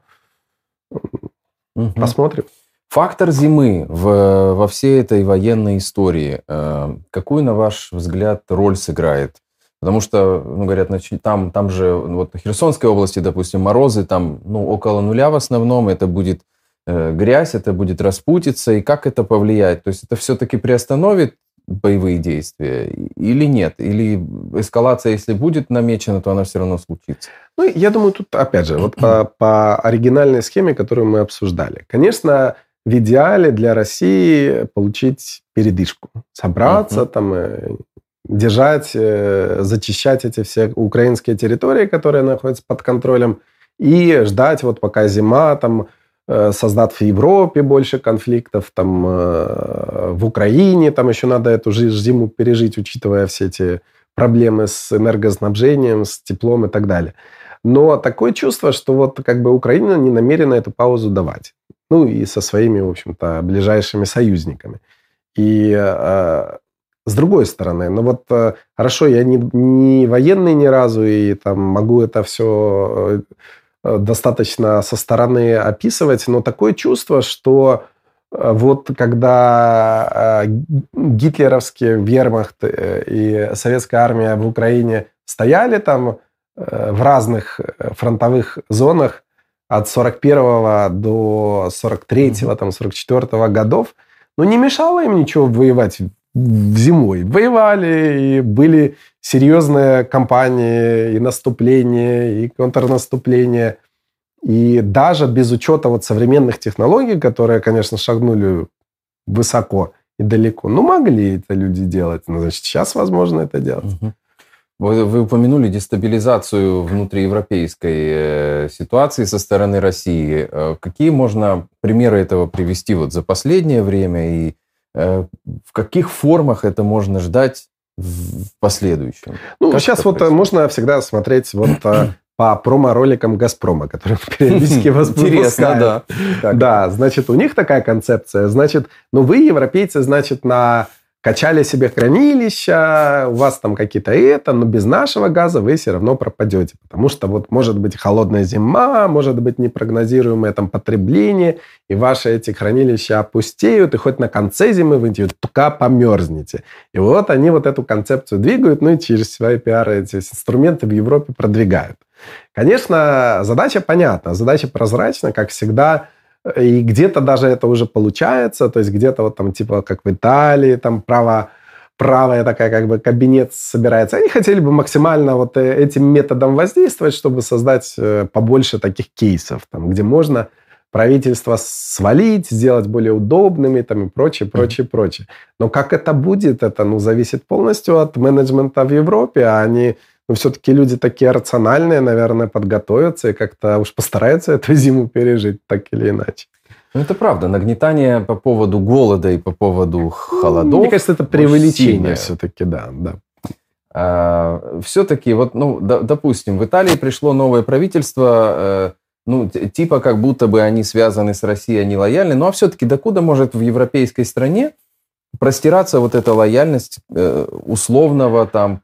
угу. посмотрим.
Фактор зимы в, во всей этой военной истории, э, какую, на ваш взгляд, роль сыграет? Потому что, ну, говорят, там, там же, вот на Херсонской области, допустим, морозы там, ну, около нуля в основном, это будет э, грязь, это будет распутиться, и как это повлияет? То есть это все-таки приостановит боевые действия или нет? Или эскалация, если будет намечена, то она все равно случится?
Ну, я думаю, тут, опять же, вот по, по оригинальной схеме, которую мы обсуждали. Конечно, в идеале для России получить передышку, собраться uh-huh. там, э, держать, э, зачищать эти все украинские территории, которые находятся под контролем, и ждать вот пока зима там э, создаст в Европе больше конфликтов, там в Украине там еще надо эту зиму пережить, учитывая все эти проблемы с энергоснабжением, с теплом и так далее. Но такое чувство, что вот как бы Украина не намерена эту паузу давать ну и со своими, в общем-то, ближайшими союзниками. И э, с другой стороны, ну вот э, хорошо, я не, не военный ни разу, и там могу это все э, достаточно со стороны описывать, но такое чувство, что э, вот когда э, гитлеровский вермахт и советская армия в Украине стояли там в разных фронтовых зонах, от 41 до 43 mm-hmm. там 44 годов, но не мешало им ничего воевать в зимой. Воевали, и были серьезные кампании, и наступления, и контрнаступления. И даже без учета вот современных технологий, которые, конечно, шагнули высоко и далеко, ну, могли это люди делать. Ну, значит, сейчас возможно это делать. Угу.
Вы, вы упомянули дестабилизацию внутриевропейской э, ситуации со стороны России. Э, какие можно примеры этого привести вот за последнее время и э, в каких формах это можно ждать в последующем?
Ну, как сейчас вот происходит? можно всегда смотреть вот по промо-роликам «Газпрома», которые периодически вас Интересно, да. Да, значит, у них такая концепция. Значит, ну вы, европейцы, значит, на качали себе хранилища, у вас там какие-то это, но без нашего газа вы все равно пропадете, потому что вот может быть холодная зима, может быть непрогнозируемое там потребление, и ваши эти хранилища опустеют, и хоть на конце зимы вы только померзнете. И вот они вот эту концепцию двигают, ну и через свои пиары эти инструменты в Европе продвигают. Конечно, задача понятна, задача прозрачна, как всегда – и где-то даже это уже получается, то есть где-то вот там типа как в Италии, там право правая такая как бы кабинет собирается. Они хотели бы максимально вот э, этим методом воздействовать, чтобы создать э, побольше таких кейсов, там, где можно правительство свалить, сделать более удобными там, и прочее, прочее, mm-hmm. прочее. Но как это будет, это ну, зависит полностью от менеджмента в Европе, а они но все-таки люди такие рациональные, наверное, подготовятся и как-то уж постараются <laughs> эту зиму пережить так или иначе.
Ну, это правда. Нагнетание по поводу голода и по поводу холодов.
Мне кажется, это преувеличение все-таки, да. да.
А, все-таки, вот, ну, допустим, в Италии пришло новое правительство, э, ну, типа как будто бы они связаны с Россией, они лояльны. Ну, а все-таки докуда может в европейской стране простираться вот эта лояльность э, условного там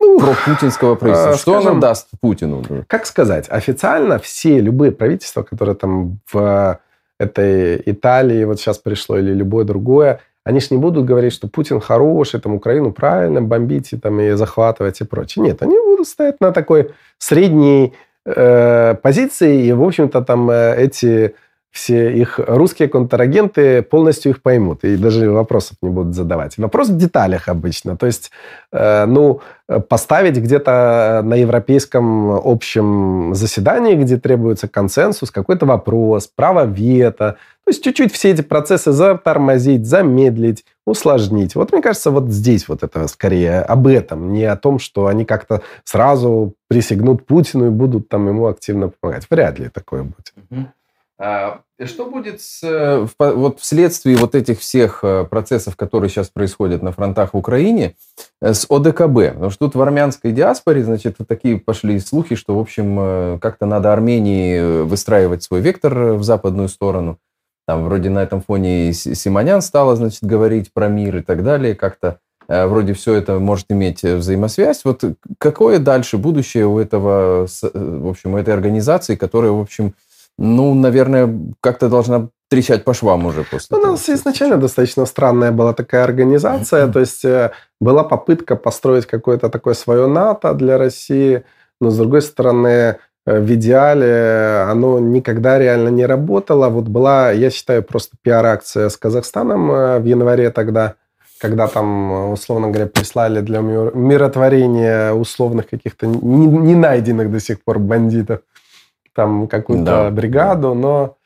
ну, пропутинского правительства? А, Что скажем, оно даст Путину?
Как сказать? Официально все, любые правительства, которые там в этой Италии вот сейчас пришло или любое другое, они же не будут говорить, что Путин хороший, там Украину правильно бомбить и, там, и захватывать и прочее. Нет, они будут стоять на такой средней э, позиции, и, в общем-то, там э, эти все их русские контрагенты полностью их поймут и даже вопросов не будут задавать. Вопрос в деталях обычно. То есть, э, ну, поставить где-то на европейском общем заседании, где требуется консенсус, какой-то вопрос, право вето, то есть чуть-чуть все эти процессы затормозить, замедлить, усложнить. Вот мне кажется, вот здесь вот это скорее об этом, не о том, что они как-то сразу присягнут Путину и будут там ему активно помогать. Вряд ли такое будет.
А что будет с, э, вот вследствие вот этих всех э, процессов, которые сейчас происходят на фронтах в Украине, э, с ОДКБ? Потому что тут в армянской диаспоре, значит, такие пошли слухи, что, в общем, как-то надо Армении выстраивать свой вектор в западную сторону. Там вроде на этом фоне Симонян стала, значит, говорить про мир и так далее. Как-то вроде все это может иметь взаимосвязь. Вот какое дальше будущее у этого, в общем, у этой организации, которая, в общем, ну, наверное, как-то должна трещать по швам уже после.
Ну, у нас изначально достаточно странная была такая организация, то есть э, была попытка построить какое-то такое свое НАТО для России, но с другой стороны, э, в идеале оно никогда реально не работало. Вот была, я считаю, просто пиар-акция с Казахстаном э, в январе тогда, когда там, условно говоря, прислали для миротворения условных каких-то не найденных до сих пор бандитов там какую-то да. бригаду, но,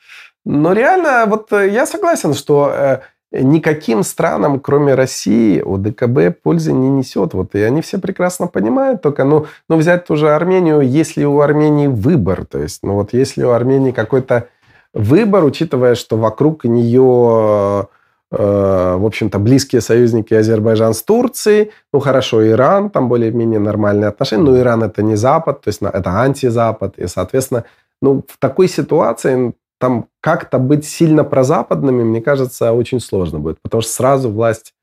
но реально вот э, я согласен, что э, никаким странам, кроме России, ОДКБ пользы не несет. Вот, и они все прекрасно понимают, только ну, ну взять ту же Армению, если у Армении выбор, то есть, ну вот если у Армении какой-то выбор, учитывая, что вокруг нее в общем-то, близкие союзники Азербайджан с Турцией. Ну, хорошо, Иран, там более-менее нормальные отношения, но Иран это не Запад, то есть это антизапад. И, соответственно, ну, в такой ситуации там как-то быть сильно прозападными, мне кажется, очень сложно будет, потому что сразу власть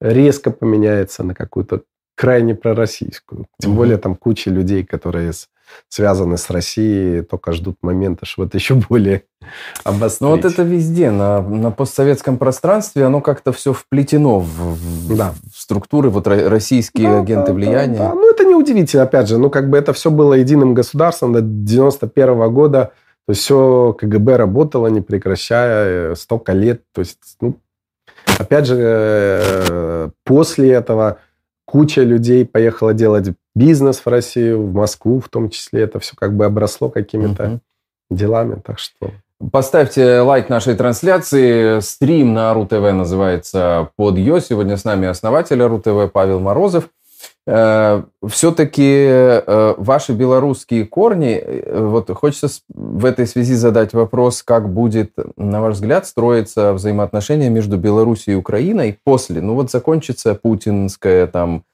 резко поменяется на какую-то крайне пророссийскую. Тем более там куча людей, которые с, связаны с Россией, только ждут момента, что это еще более обострить. <laughs>
Ну вот это везде, на, на постсоветском пространстве, оно как-то все вплетено в, да. в структуры, вот российские да, агенты да, влияния. Да,
да. Ну это неудивительно, опять же, ну как бы это все было единым государством до 91 -го года, то есть все КГБ работало, не прекращая, столько лет, то есть, ну, опять же, э, после этого куча людей поехала делать бизнес в Россию, в Москву в том числе. Это все как бы обросло какими-то угу. делами. Так что...
Поставьте лайк нашей трансляции. Стрим на РУ-ТВ называется «Под Йо». Сегодня с нами основатель РУ-ТВ Павел Морозов. Э, Все-таки э, ваши белорусские корни, э, вот хочется в этой связи задать вопрос, как будет, на ваш взгляд, строиться взаимоотношения между Беларусью и Украиной после, ну вот закончится путинская там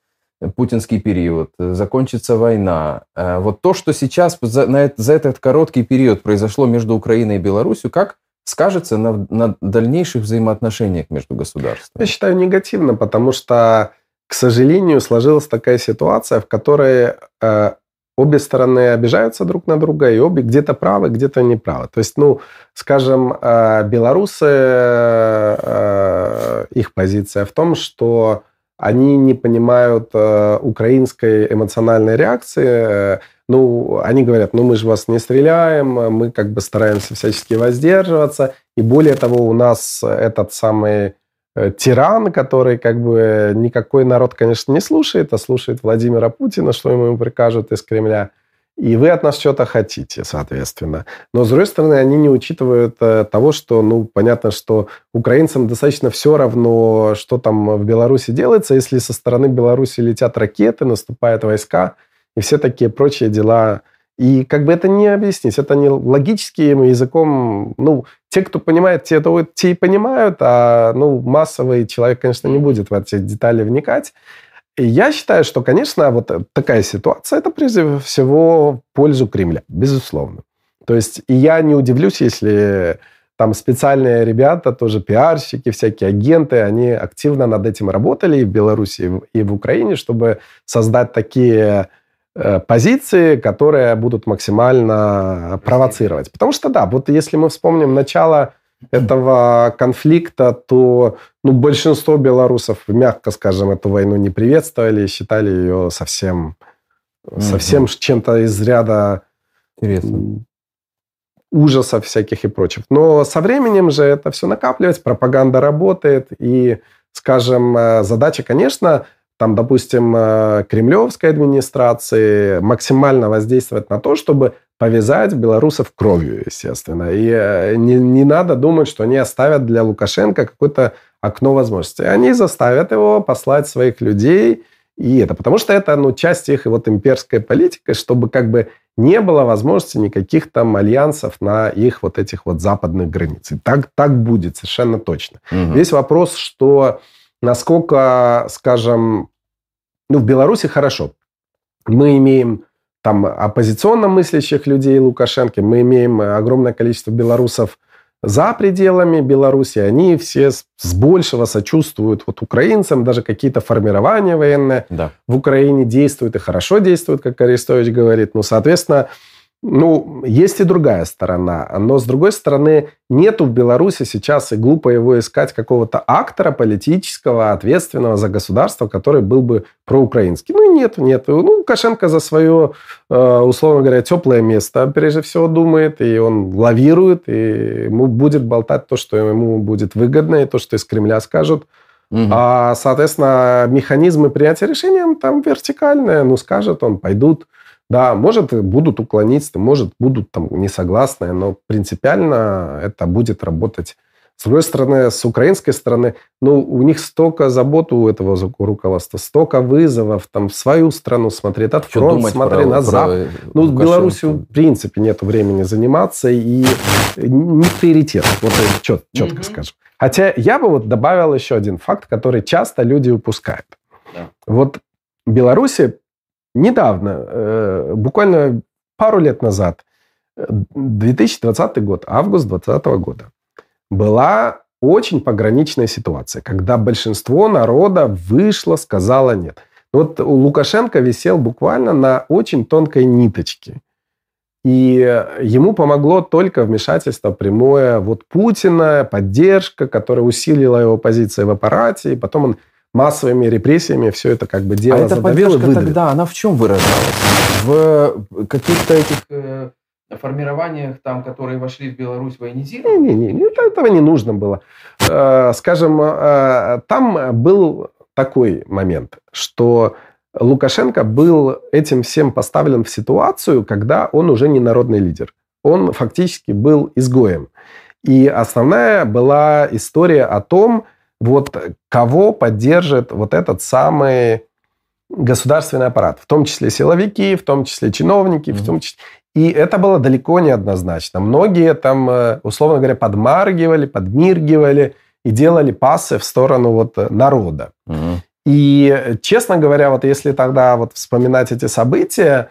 путинский период, закончится война. Вот то, что сейчас за, на, за этот короткий период произошло между Украиной и Беларусью, как скажется на, на дальнейших взаимоотношениях между государствами?
Я считаю негативно, потому что к сожалению, сложилась такая ситуация, в которой э, обе стороны обижаются друг на друга, и обе где-то правы, где-то неправы. То есть, ну, скажем, э, белорусы, э, их позиция в том, что они не понимают э, украинской эмоциональной реакции. Ну, они говорят, ну, мы же вас не стреляем, мы как бы стараемся всячески воздерживаться. И более того, у нас этот самый Э, тиран, который как бы никакой народ, конечно, не слушает, а слушает Владимира Путина, что ему прикажут из Кремля. И вы от нас что-то хотите, соответственно. Но, с другой стороны, они не учитывают э, того, что, ну, понятно, что украинцам достаточно все равно, что там в Беларуси делается, если со стороны Беларуси летят ракеты, наступают войска и все такие прочие дела – и как бы это не объяснить, это не логическим языком, ну, те, кто понимает, те, то, те и понимают, а, ну, массовый человек, конечно, не будет в эти детали вникать. И я считаю, что, конечно, вот такая ситуация, это прежде всего в пользу Кремля, безусловно. То есть, и я не удивлюсь, если там специальные ребята, тоже пиарщики, всякие агенты, они активно над этим работали и в Беларуси, и в Украине, чтобы создать такие э, позиции, которые будут максимально провоцировать. Потому что, да, вот если мы вспомним начало <laughs> этого конфликта, то ну, большинство белорусов, мягко скажем, эту войну не приветствовали, считали ее совсем, mm-hmm. совсем чем-то из ряда Интересно. ужасов всяких и прочих. Но со временем же это все накапливается, пропаганда работает, и, скажем, э, задача, конечно, там, допустим, э, кремлевской администрации максимально воздействовать на то, чтобы повязать белорусов кровью, естественно. И э, не, не надо думать, что они оставят для Лукашенко какое-то окно возможностей. Они заставят его послать своих людей, и это потому что это ну, часть их вот имперской политики, чтобы как бы не было возможности никаких там альянсов на их вот этих вот западных границах. Так, так будет совершенно точно. Угу. Весь вопрос, что насколько, скажем, ну, в Беларуси хорошо. Мы имеем там оппозиционно мыслящих людей Лукашенко, мы имеем огромное количество белорусов за пределами Беларуси, они все с, большего сочувствуют вот украинцам, даже какие-то формирования военные да. в Украине действуют и хорошо действуют, как Арестович говорит. Ну, соответственно, ну, есть и другая сторона. Но, с другой стороны, нету в Беларуси сейчас, и глупо его искать, какого-то актора политического, ответственного за государство, который был бы проукраинский. Ну, нет, нет. Ну, Лукашенко за свое, э, условно говоря, теплое место, прежде всего, думает, и он лавирует, и ему будет болтать то, что ему будет выгодно, и то, что из Кремля скажут. Угу. А, соответственно, механизмы принятия решения там вертикальные. Ну, скажет он, пойдут да, может, будут уклонисты, может, будут там несогласные, но принципиально это будет работать. С другой стороны, с украинской стороны, ну, у них столько забот у этого руководства, столько вызовов, там, в свою страну смотри, этот Что фронт, смотри, про, на Запад. Ну, в Беларуси, в принципе, нет времени заниматься, и не приоритет, вот чет, четко mm-hmm. скажем. Хотя я бы вот добавил еще один факт, который часто люди упускают. Да. Вот в Беларуси недавно, э, буквально пару лет назад, 2020 год, август 2020 года, была очень пограничная ситуация, когда большинство народа вышло, сказало нет. Вот у Лукашенко висел буквально на очень тонкой ниточке. И ему помогло только вмешательство прямое вот Путина, поддержка, которая усилила его позиции в аппарате, и потом он массовыми репрессиями все это как бы дело
а эта поддержка тогда, она в чем выражалась? В каких-то этих э, формированиях, там, которые вошли в Беларусь военизированные?
Не, не, не, этого не нужно было. Э, скажем, э, там был такой момент, что Лукашенко был этим всем поставлен в ситуацию, когда он уже не народный лидер. Он фактически был изгоем. И основная была история о том, вот кого поддержит вот этот самый государственный аппарат, в том числе силовики, в том числе чиновники, mm-hmm. в том числе... И это было далеко не однозначно. Многие там, э, условно говоря, подмаргивали, подмиргивали и делали пасы в сторону вот народа. Mm-hmm. И, честно говоря, вот если тогда вот вспоминать эти события,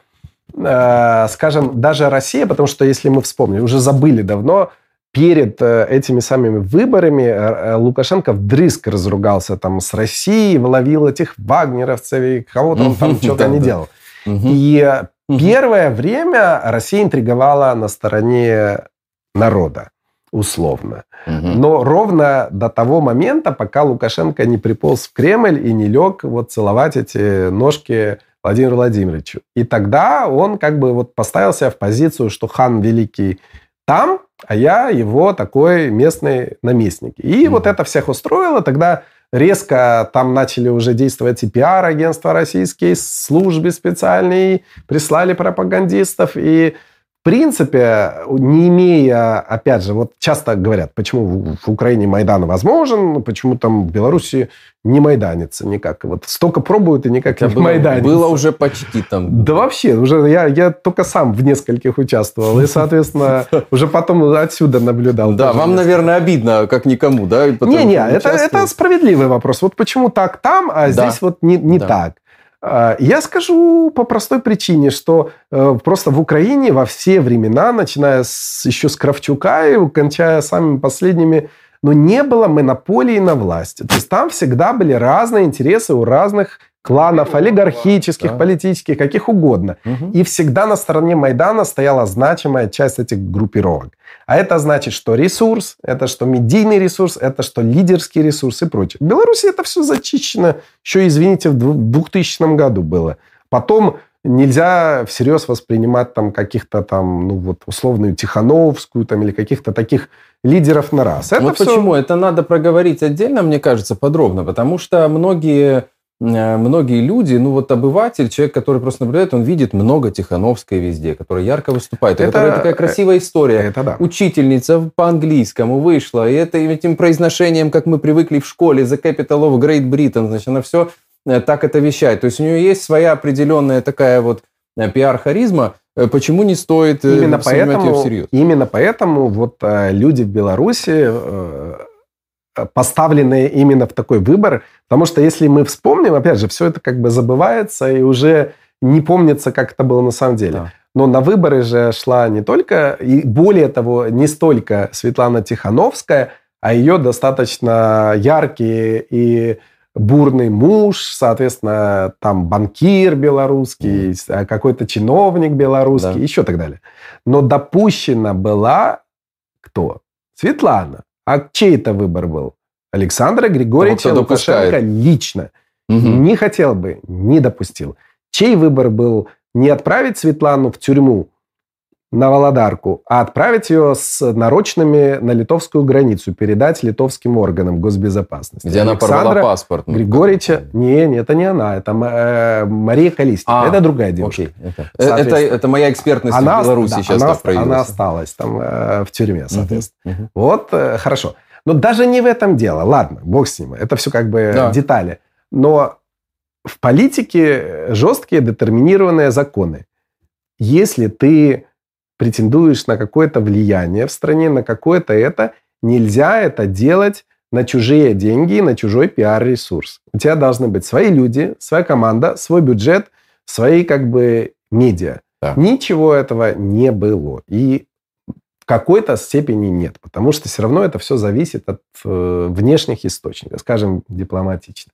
э, скажем, даже Россия, потому что если мы вспомним, уже забыли давно, перед э, этими самыми выборами э, э, Лукашенко вдрызг разругался там с Россией, ловил этих вагнеровцев и кого-то он там что-то не делал. И первое время Россия интриговала на стороне народа, условно. Но ровно до того момента, пока Лукашенко не приполз в Кремль и не лег вот целовать эти ножки Владимиру Владимировичу. И тогда он как бы вот поставил себя в позицию, что хан великий там, а я его такой местный наместник. И mm-hmm. вот это всех устроило. Тогда резко там начали уже действовать и пиар-агентства российские, службы специальные, прислали пропагандистов. И принципе, не имея, опять же, вот часто говорят, почему в Украине Майдан возможен, почему там в Беларуси не майданится никак. Вот столько пробуют и никак не
майданится. Было уже почти там.
Да вообще, уже я, я только сам в нескольких участвовал. И, соответственно, <laughs> уже потом отсюда наблюдал.
Да, вам, наверное, обидно, как никому, да?
Не-не, это, это справедливый вопрос. Вот почему так там, а здесь вот не, не так. А, я скажу по простой причине, что э, просто в Украине во все времена, начиная с, еще с Кравчука и кончая самыми последними, но не было монополии на власть. То есть там всегда были разные интересы у разных кланов, олигархических, да. политических, каких угодно. Угу. И всегда на стороне Майдана стояла значимая часть этих группировок. А это значит, что ресурс, это что медийный ресурс, это что лидерский ресурс и прочее. В Беларуси это все зачищено еще, извините, в 2000 году было. Потом нельзя всерьез воспринимать там каких-то там, ну вот, условную Тихановскую там или каких-то таких лидеров на раз.
Это вот все... почему? Это надо проговорить отдельно, мне кажется, подробно, потому что многие многие люди, ну вот обыватель, человек, который просто наблюдает, он видит много Тихановской везде, которая ярко выступает. Это, которая такая красивая история. Это да. Учительница по английскому вышла, и это этим произношением, как мы привыкли в школе, The Capital of Great Britain, значит, она все э, так это вещает. То есть у нее есть своя определенная такая вот э, пиар-харизма, Почему не стоит
именно поэтому, ее всерьез? Именно поэтому вот люди в Беларуси поставленные именно в такой выбор. Потому что если мы вспомним, опять же, все это как бы забывается и уже не помнится, как это было на самом деле. Да. Но на выборы же шла не только, и более того, не столько Светлана Тихановская, а ее достаточно яркий и бурный муж, соответственно, там банкир белорусский, mm. какой-то чиновник белорусский, да. еще так далее. Но допущена была кто? Светлана. А чей это выбор был? Александра Григорьевича Того, Лукашенко лично. Угу. Не хотел бы, не допустил. Чей выбор был не отправить Светлану в тюрьму на Володарку, а отправить ее с нарочными на литовскую границу, передать литовским органам госбезопасности.
Где Александра она порвала паспорт.
Ну, Григорьевича... Не, не, это не она, это э, Мария Колесникова. А, это другая девушка. Окей,
это, это, это моя экспертность она, в Беларуси да, сейчас
она,
так проявилась.
Она осталась там э, в тюрьме, соответственно. Угу, угу. Вот, э, хорошо. Но даже не в этом дело. Ладно, бог с ним. Это все как бы да. детали. Но в политике жесткие детерминированные законы. Если ты претендуешь на какое-то влияние в стране, на какое-то это, нельзя это делать на чужие деньги, на чужой пиар-ресурс. У тебя должны быть свои люди, своя команда, свой бюджет, свои как бы медиа. Да. Ничего этого не было. И какой-то степени нет, потому что все равно это все зависит от э, внешних источников, скажем, дипломатично.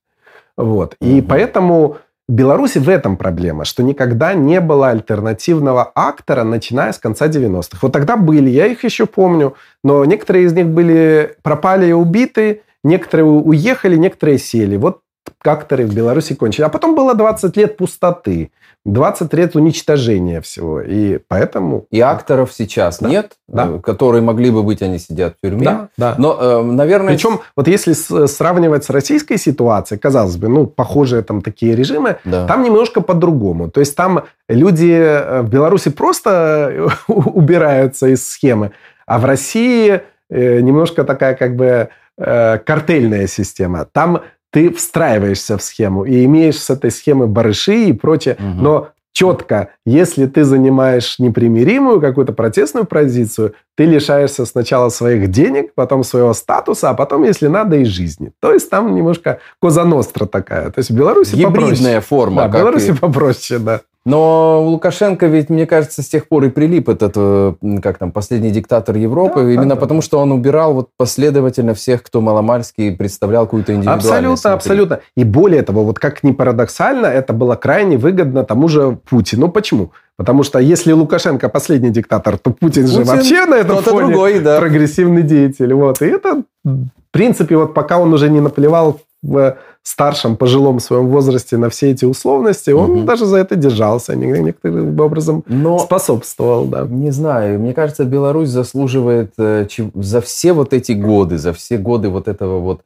Вот. И угу. поэтому в Беларуси в этом проблема, что никогда не было альтернативного актора, начиная с конца 90-х. Вот тогда были, я их еще помню, но некоторые из них были пропали и убиты, некоторые уехали, некоторые сели. Вот акторы в Беларуси кончили. А потом было 20 лет пустоты. 20 лет уничтожения всего. И поэтому...
И акторов сейчас да. нет, да. Э, которые могли бы быть, они сидят в тюрьме.
Да, да.
Но, э, наверное...
Причем, вот если сравнивать с российской ситуацией, казалось бы, ну, похожие там такие режимы, да. там немножко по-другому. То есть там люди э, в Беларуси просто <laughs> убираются из схемы, а в России немножко такая как бы картельная система. Там ты встраиваешься в схему и имеешь с этой схемы барыши и прочее. Угу. Но четко, если ты занимаешь непримиримую какую-то протестную позицию, ты лишаешься сначала своих денег, потом своего статуса, а потом, если надо, и жизни. То есть там немножко козаностра такая. То есть в Беларуси
Гибридная попроще. форма.
Да, в Беларуси и... попроще, да.
Но у Лукашенко ведь, мне кажется, с тех пор и прилип этот, э, как там, последний диктатор Европы, да, именно да, потому, да. что он убирал вот последовательно всех, кто маломальский представлял какую-то индивидуальность.
Абсолютно, внутри. абсолютно. И более того, вот как ни парадоксально, это было крайне выгодно тому же Путину. Почему? Потому что если Лукашенко последний диктатор, то Путин, Путин же вообще на этом фоне другой, да. прогрессивный деятель. Вот. И это, в принципе, вот пока он уже не наплевал в старшем, пожилом своем возрасте на все эти условности, он угу. даже за это держался, некоторым образом Но, способствовал. Да.
Не знаю, мне кажется, Беларусь заслуживает э, за все вот эти годы, за все годы вот этого вот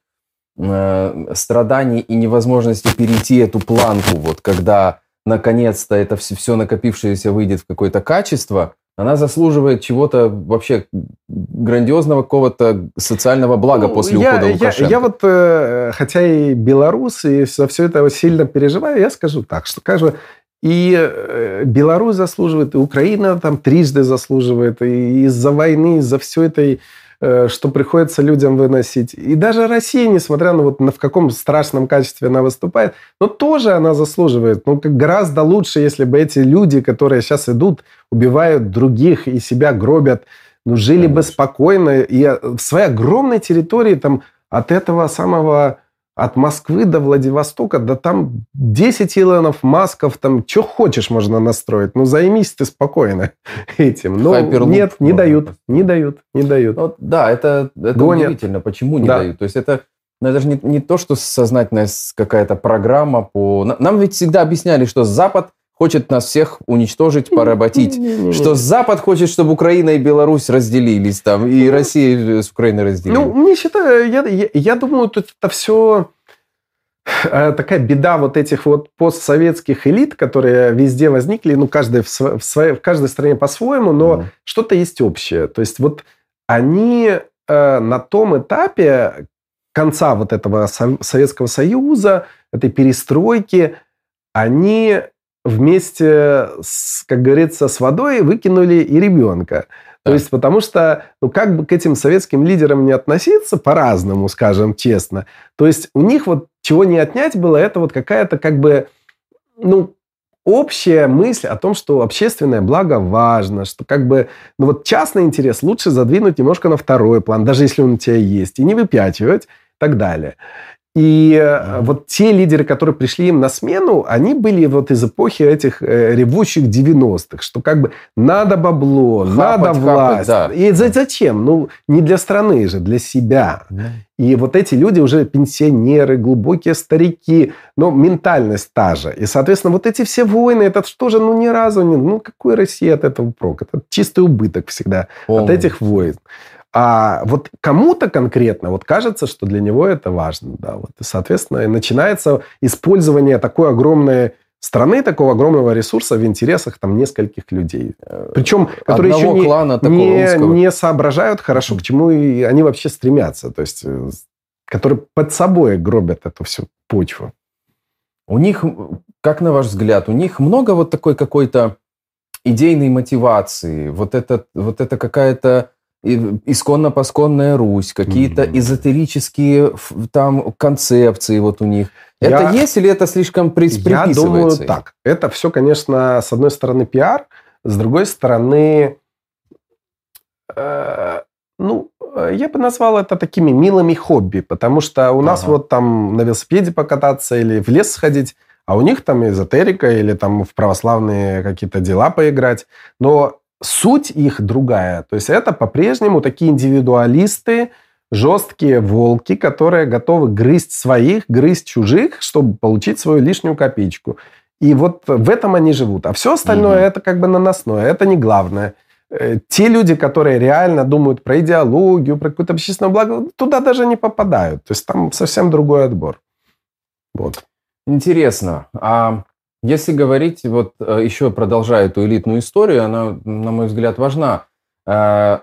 э, страданий и невозможности перейти эту планку, вот когда наконец-то это все, все накопившееся выйдет в какое-то качество, она заслуживает чего-то вообще грандиозного какого-то социального блага ну, после я, ухода Лукашенко.
Я, я вот, э, хотя и белорус, и за все это сильно переживаю, я скажу так, что, кажется, и э, Беларусь заслуживает, и Украина там трижды заслуживает, и из-за войны, из-за всей этой что приходится людям выносить. И даже Россия, несмотря на вот на в каком страшном качестве она выступает, но тоже она заслуживает. Ну, как гораздо лучше, если бы эти люди, которые сейчас идут, убивают других и себя гробят, ну, жили Конечно. бы спокойно и э, в своей огромной территории там от этого самого от Москвы до Владивостока, да там 10 Илонов, Масков, там что хочешь можно настроить. Ну, займись ты спокойно <laughs> этим. Но Hyperloop нет, не дают, не дают, не дают.
Вот, да, это, это удивительно. Почему не да. дают? То есть это но это же не, не то, что сознательная какая-то программа по... Нам ведь всегда объясняли, что Запад хочет нас всех уничтожить, поработить. Что Запад хочет, чтобы Украина и Беларусь разделились там, и ну, Россия с Украиной разделились.
Ну, мне считаю, я, я, я думаю, тут это все э, такая беда вот этих вот постсоветских элит, которые везде возникли, ну, каждый в, в, своей, в каждой стране по-своему, но mm. что-то есть общее. То есть вот они э, на том этапе конца вот этого Советского Союза, этой перестройки, они вместе, с, как говорится, с водой выкинули и ребенка. То есть, потому что, ну, как бы к этим советским лидерам не относиться, по-разному, скажем честно, то есть у них вот чего не отнять было, это вот какая-то как бы, ну, общая мысль о том, что общественное благо важно, что как бы, ну вот частный интерес лучше задвинуть немножко на второй план, даже если он у тебя есть, и не выпячивать и так далее. И mm-hmm. вот те лидеры, которые пришли им на смену, они были вот из эпохи этих э, ревущих 90-х, что как бы надо бабло, хапать, надо власть. Хапать, да. И зачем? Ну, не для страны же, для себя. И вот эти люди уже пенсионеры, глубокие старики, но ментальность та же. И, соответственно, вот эти все войны, это что же, ну, ни разу не... Ну, какой Россия от этого прок? Это чистый убыток всегда Полный. от этих войн. А вот кому-то конкретно вот кажется, что для него это важно. Да, вот, и, соответственно, начинается использование такой огромной страны, такого огромного ресурса в интересах там нескольких людей. Причем, которые Одного еще не, клана не, не соображают хорошо, к чему и они вообще стремятся. То есть, э, которые под собой гробят эту всю почву.
У них, как на ваш взгляд, у них много вот такой какой-то идейной мотивации, вот это, вот это какая-то исконно-посконная Русь, какие-то mm-hmm. эзотерические там концепции вот у них. Это я, есть или это слишком при,
Я думаю так. Это все, конечно, с одной стороны пиар, с другой стороны, э, ну, я бы назвал это такими милыми хобби, потому что у ага. нас вот там на велосипеде покататься или в лес сходить, а у них там эзотерика или там в православные какие-то дела поиграть. Но суть их другая. То есть это по-прежнему такие индивидуалисты, жесткие волки, которые готовы грызть своих, грызть чужих, чтобы получить свою лишнюю копеечку. И вот в этом они живут. А все остальное угу. это как бы наносное, это не главное. Э, те люди, которые реально думают про идеологию, про какое-то общественное благо, туда даже не попадают. То есть там совсем другой отбор. Вот.
Интересно. А если говорить, вот э, еще продолжая эту элитную историю, она, на мой взгляд, важна. Э,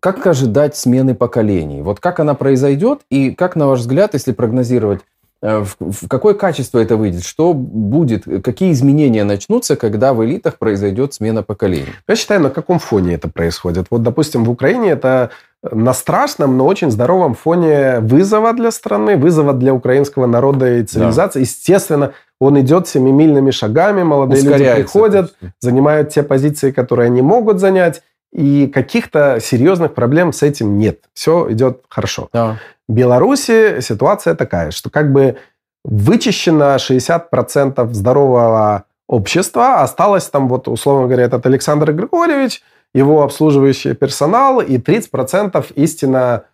как ожидать смены поколений? Вот как она произойдет и как, на ваш взгляд, если прогнозировать, э, в какое качество это выйдет? Что будет? Какие изменения начнутся, когда в элитах произойдет смена поколений?
Я считаю, на каком фоне это происходит. Вот, допустим, в Украине это на страшном, но очень здоровом фоне вызова для страны, вызова для украинского народа и цивилизации. Да. Естественно, он идет семимильными шагами, молодые люди приходят, занимают те позиции, которые они могут занять, и каких-то серьезных проблем с этим нет. Все идет хорошо. Да. В Беларуси ситуация такая, что как бы вычищено 60% здорового общества, осталось там, вот, условно говоря, этот Александр Григорьевич, его обслуживающий персонал и 30% истинно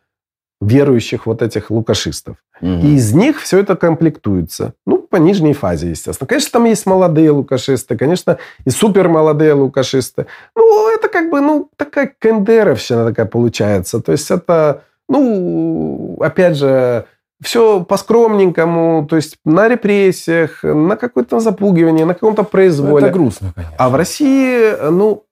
верующих вот этих лукашистов. Угу. И из них все это комплектуется. Ну, по нижней фазе, естественно. Конечно, там есть молодые лукашисты, конечно, и супер молодые лукашисты. Ну, это как бы, ну, такая кендеровщина такая получается. То есть это, ну, опять же, все по-скромненькому, то есть на репрессиях, на какое-то запугивание, на каком-то произволе.
Это грустно, конечно.
А в России, ну,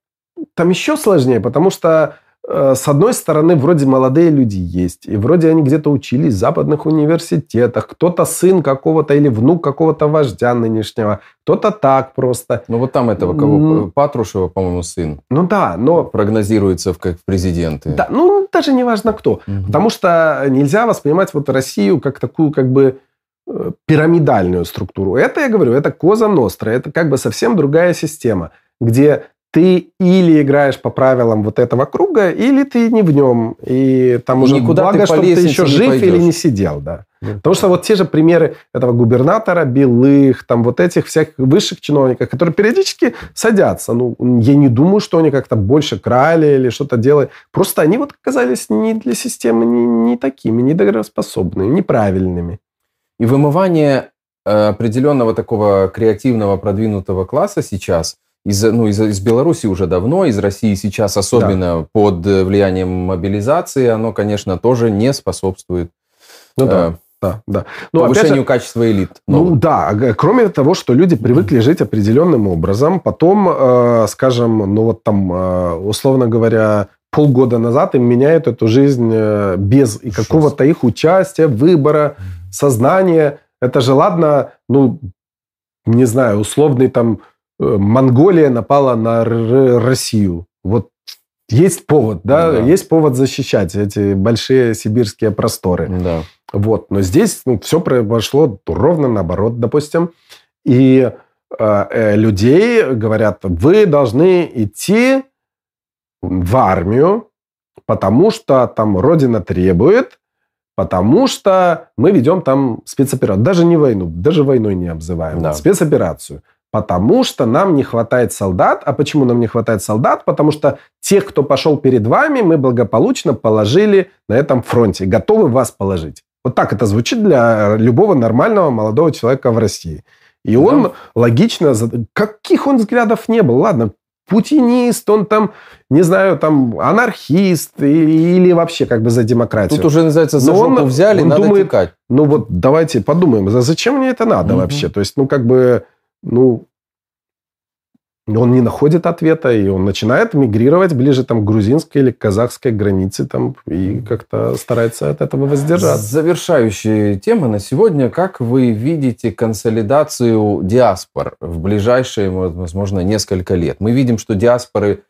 там еще сложнее, потому что с одной стороны, вроде молодые люди есть, и вроде они где-то учились в западных университетах, кто-то сын какого-то или внук какого-то вождя нынешнего, кто-то так просто.
Ну вот там этого кого? Ну, Патрушева, по-моему, сын.
Ну да, но...
Прогнозируется в, как президенты.
Да, ну даже не важно кто. Угу. Потому что нельзя воспринимать вот Россию как такую как бы э, пирамидальную структуру. Это, я говорю, это Коза Ностра, это как бы совсем другая система, где ты или играешь по правилам вот этого круга, или ты не в нем. И там уже Никуда благо, ты что ты еще жив пойдешь. или не сидел, да. Mm. Потому что вот те же примеры этого губернатора, Белых, там вот этих всех высших чиновников, которые периодически садятся. Ну, я не думаю, что они как-то больше крали или что-то делали. Просто они вот оказались не для системы не, не такими, недоговороспособными, неправильными.
И вымывание э, определенного такого креативного продвинутого класса сейчас – из, ну, из, из Беларуси уже давно, из России сейчас особенно да. под влиянием мобилизации, оно, конечно, тоже не способствует
ну, да. Э, да, да.
Но, повышению же, качества элит.
Новых. Ну да, кроме того, что люди привыкли жить определенным образом, потом, э, скажем, ну вот там, э, условно говоря, полгода назад им меняют эту жизнь э, без какого-то их участия, выбора, сознания. Это же ладно, ну, не знаю, условный там Э, Монголия напала на Россию. Вот есть повод, да? да, есть повод защищать эти большие сибирские просторы.
Да.
Вот, но здесь ну, все произошло ровно наоборот, допустим. И э, э, людей говорят, вы должны идти в армию, потому что там Родина требует, потому что мы ведем там спецоперацию. Даже не войну, даже войной не обзываем. Да. Спецоперацию. Потому что нам не хватает солдат. А почему нам не хватает солдат? Потому что тех, кто пошел перед вами, мы благополучно положили на этом фронте. Готовы вас положить. Вот так это звучит для любого нормального молодого человека в России. И да. он логично... Каких он взглядов не был? Ладно, путинист, он там, не знаю, там анархист или вообще как бы за демократию.
Тут уже, называется, за жопу он, взяли, он надо думает, текать.
Ну вот давайте подумаем, зачем мне это надо угу. вообще? То есть, ну как бы ну, он не находит ответа, и он начинает мигрировать ближе там, к грузинской или к казахской границе там, и как-то старается от этого воздержаться.
Завершающая тема на сегодня. Как вы видите консолидацию диаспор в ближайшие, возможно, несколько лет? Мы видим, что диаспоры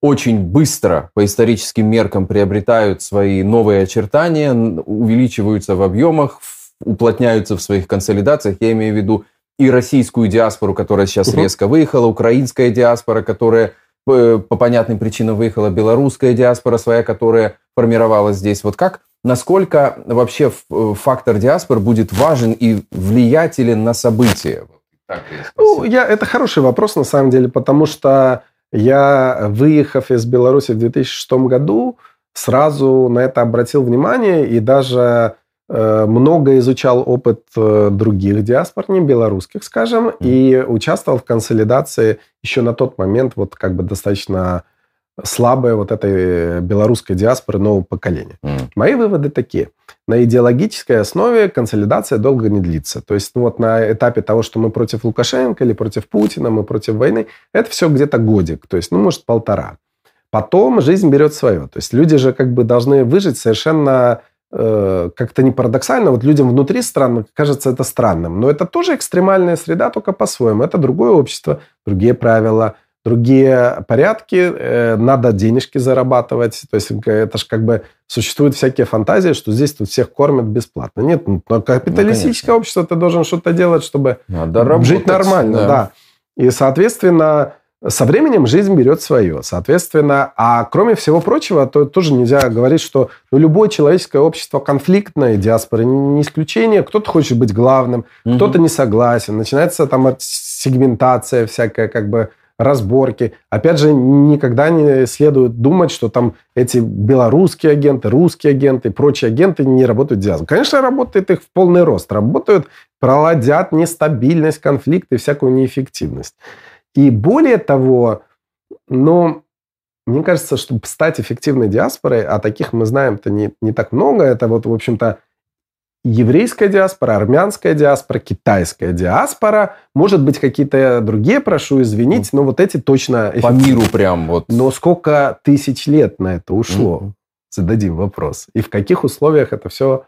очень быстро по историческим меркам приобретают свои новые очертания, увеличиваются в объемах, уплотняются в своих консолидациях. Я имею в виду и российскую диаспору, которая сейчас угу. резко выехала, украинская диаспора, которая по, по понятным причинам выехала, белорусская диаспора своя, которая формировалась здесь. Вот как, насколько вообще фактор диаспор будет важен и влиятелен на события?
Так, ну, я, это хороший вопрос, на самом деле, потому что я, выехав из Беларуси в 2006 году, сразу на это обратил внимание и даже Э, много изучал опыт э, других диаспор, не белорусских, скажем, mm. и участвовал в консолидации еще на тот момент вот как бы достаточно слабой вот этой белорусской диаспоры нового поколения. Mm. Мои выводы такие. На идеологической основе консолидация долго не длится. То есть ну, вот на этапе того, что мы против Лукашенко или против Путина, мы против войны, это все где-то годик, то есть, ну, может, полтора. Потом жизнь берет свое. То есть люди же как бы должны выжить совершенно Э, как-то не парадоксально, вот людям внутри страны кажется это странным, но это тоже экстремальная среда, только по-своему. Это другое общество, другие правила, другие порядки, э, надо денежки зарабатывать. То есть это же как бы существуют всякие фантазии, что здесь тут всех кормят бесплатно. Нет, ну, капиталистическое ну, общество ты должен что-то делать, чтобы надо жить нормально. Да. да. И, соответственно, со временем жизнь берет свое, соответственно. А кроме всего прочего, то тоже нельзя говорить, что ну, любое человеческое общество конфликтное, диаспора не исключение. Кто-то хочет быть главным, угу. кто-то не согласен. Начинается там сегментация всякая, как бы разборки. Опять же, никогда не следует думать, что там эти белорусские агенты, русские агенты и прочие агенты не работают в диаспоре. Конечно, работает их в полный рост. Работают, проводят нестабильность, конфликты всякую неэффективность. И более того, ну, мне кажется, чтобы стать эффективной диаспорой, а таких мы знаем-то не, не так много, это вот, в общем-то, еврейская диаспора, армянская диаспора, китайская диаспора. Может быть, какие-то другие, прошу извинить, но вот эти точно...
По миру прям вот.
Но сколько тысяч лет на это ушло? Mm-hmm. Зададим вопрос. И в каких условиях это все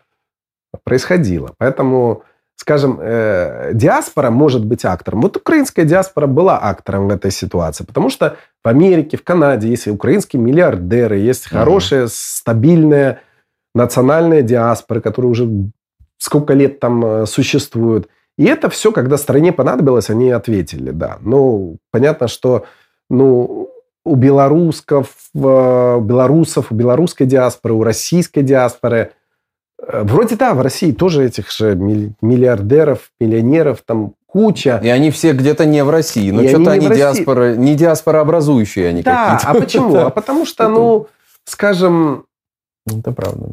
происходило? Поэтому, скажем, э, диаспора может быть актором. Вот украинская диаспора была актором в этой ситуации, потому что в Америке, в Канаде есть украинские миллиардеры, есть mm-hmm. хорошие, стабильные национальные диаспоры, которые уже сколько лет там э, существуют. И это все, когда стране понадобилось, они ответили, да. Ну, понятно, что ну, у белоруссков, у белорусов, у белорусской диаспоры, у российской диаспоры, э, вроде да, в России тоже этих же миллиардеров, миллионеров там куча.
И они все где-то не в России, но что-то они, они диаспора, не диаспорообразующие они
да, какие-то. а почему? А <laughs> потому что, ну, скажем...
Это правда.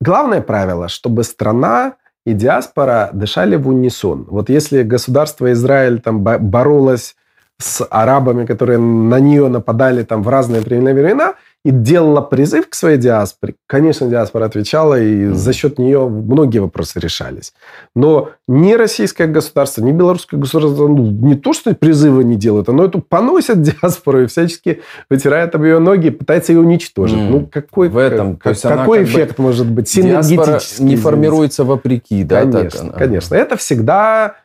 Главное правило, чтобы страна и диаспора дышали в унисон. Вот если государство Израиль там боролось с арабами, которые на нее нападали там в разные времена, и делала призыв к своей диаспоре, конечно, диаспора отвечала, и mm. за счет нее многие вопросы решались. Но ни российское государство, ни белорусское государство ну, не то, что призывы не делают, оно эту поносят <laughs> диаспору и всячески вытирает об ее ноги, пытается ее уничтожить. Mm. Ну, какой,
в этом,
как, какой эффект как бы может быть
синергетический? не формируется вопреки, да?
Конечно, так, конечно. Это всегда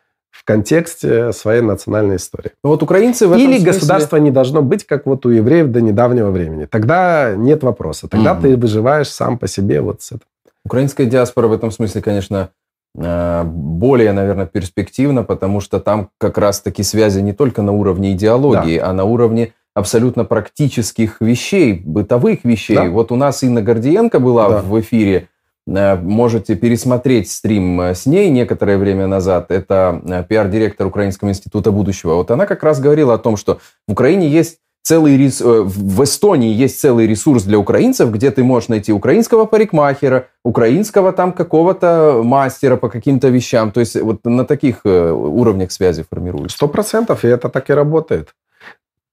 в контексте своей национальной истории.
Вот украинцы в
этом Или смысле... государство не должно быть, как вот у евреев до недавнего времени. Тогда нет вопроса. Тогда mm-hmm. ты выживаешь сам по себе вот с этим.
Украинская диаспора в этом смысле, конечно, э, более, наверное, перспективна, потому что там как раз-таки связи не только на уровне идеологии, да. а на уровне абсолютно практических вещей, бытовых вещей. Да. Вот у нас Инна Гордиенко была да. в эфире можете пересмотреть стрим э, с ней некоторое время назад. Это э, пиар-директор Украинского института будущего. Вот она как раз говорила о том, что в Украине есть целый рес... в Эстонии есть целый ресурс для украинцев, где ты можешь найти украинского парикмахера, украинского там какого-то мастера по каким-то вещам. То есть вот на таких уровнях связи формируются.
Сто процентов, и это так и работает.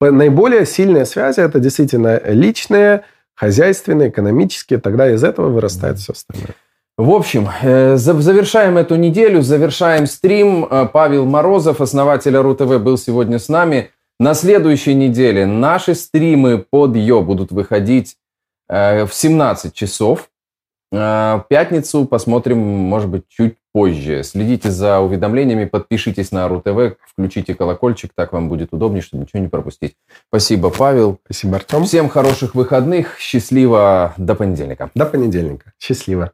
Наиболее сильные связи – это действительно личные, хозяйственные, экономические, тогда из этого вырастает все остальное.
В общем, э, завершаем эту неделю, завершаем стрим. Э, Павел Морозов, основатель РУ-ТВ, был сегодня с нами. На следующей неделе наши стримы под Йо будут выходить э, в 17 часов. В пятницу посмотрим, может быть, чуть позже. Следите за уведомлениями, подпишитесь на РУ-ТВ, включите колокольчик, так вам будет удобнее, чтобы ничего не пропустить. Спасибо, Павел.
Спасибо, Артем.
Всем хороших выходных, счастливо, до понедельника.
До понедельника, счастливо.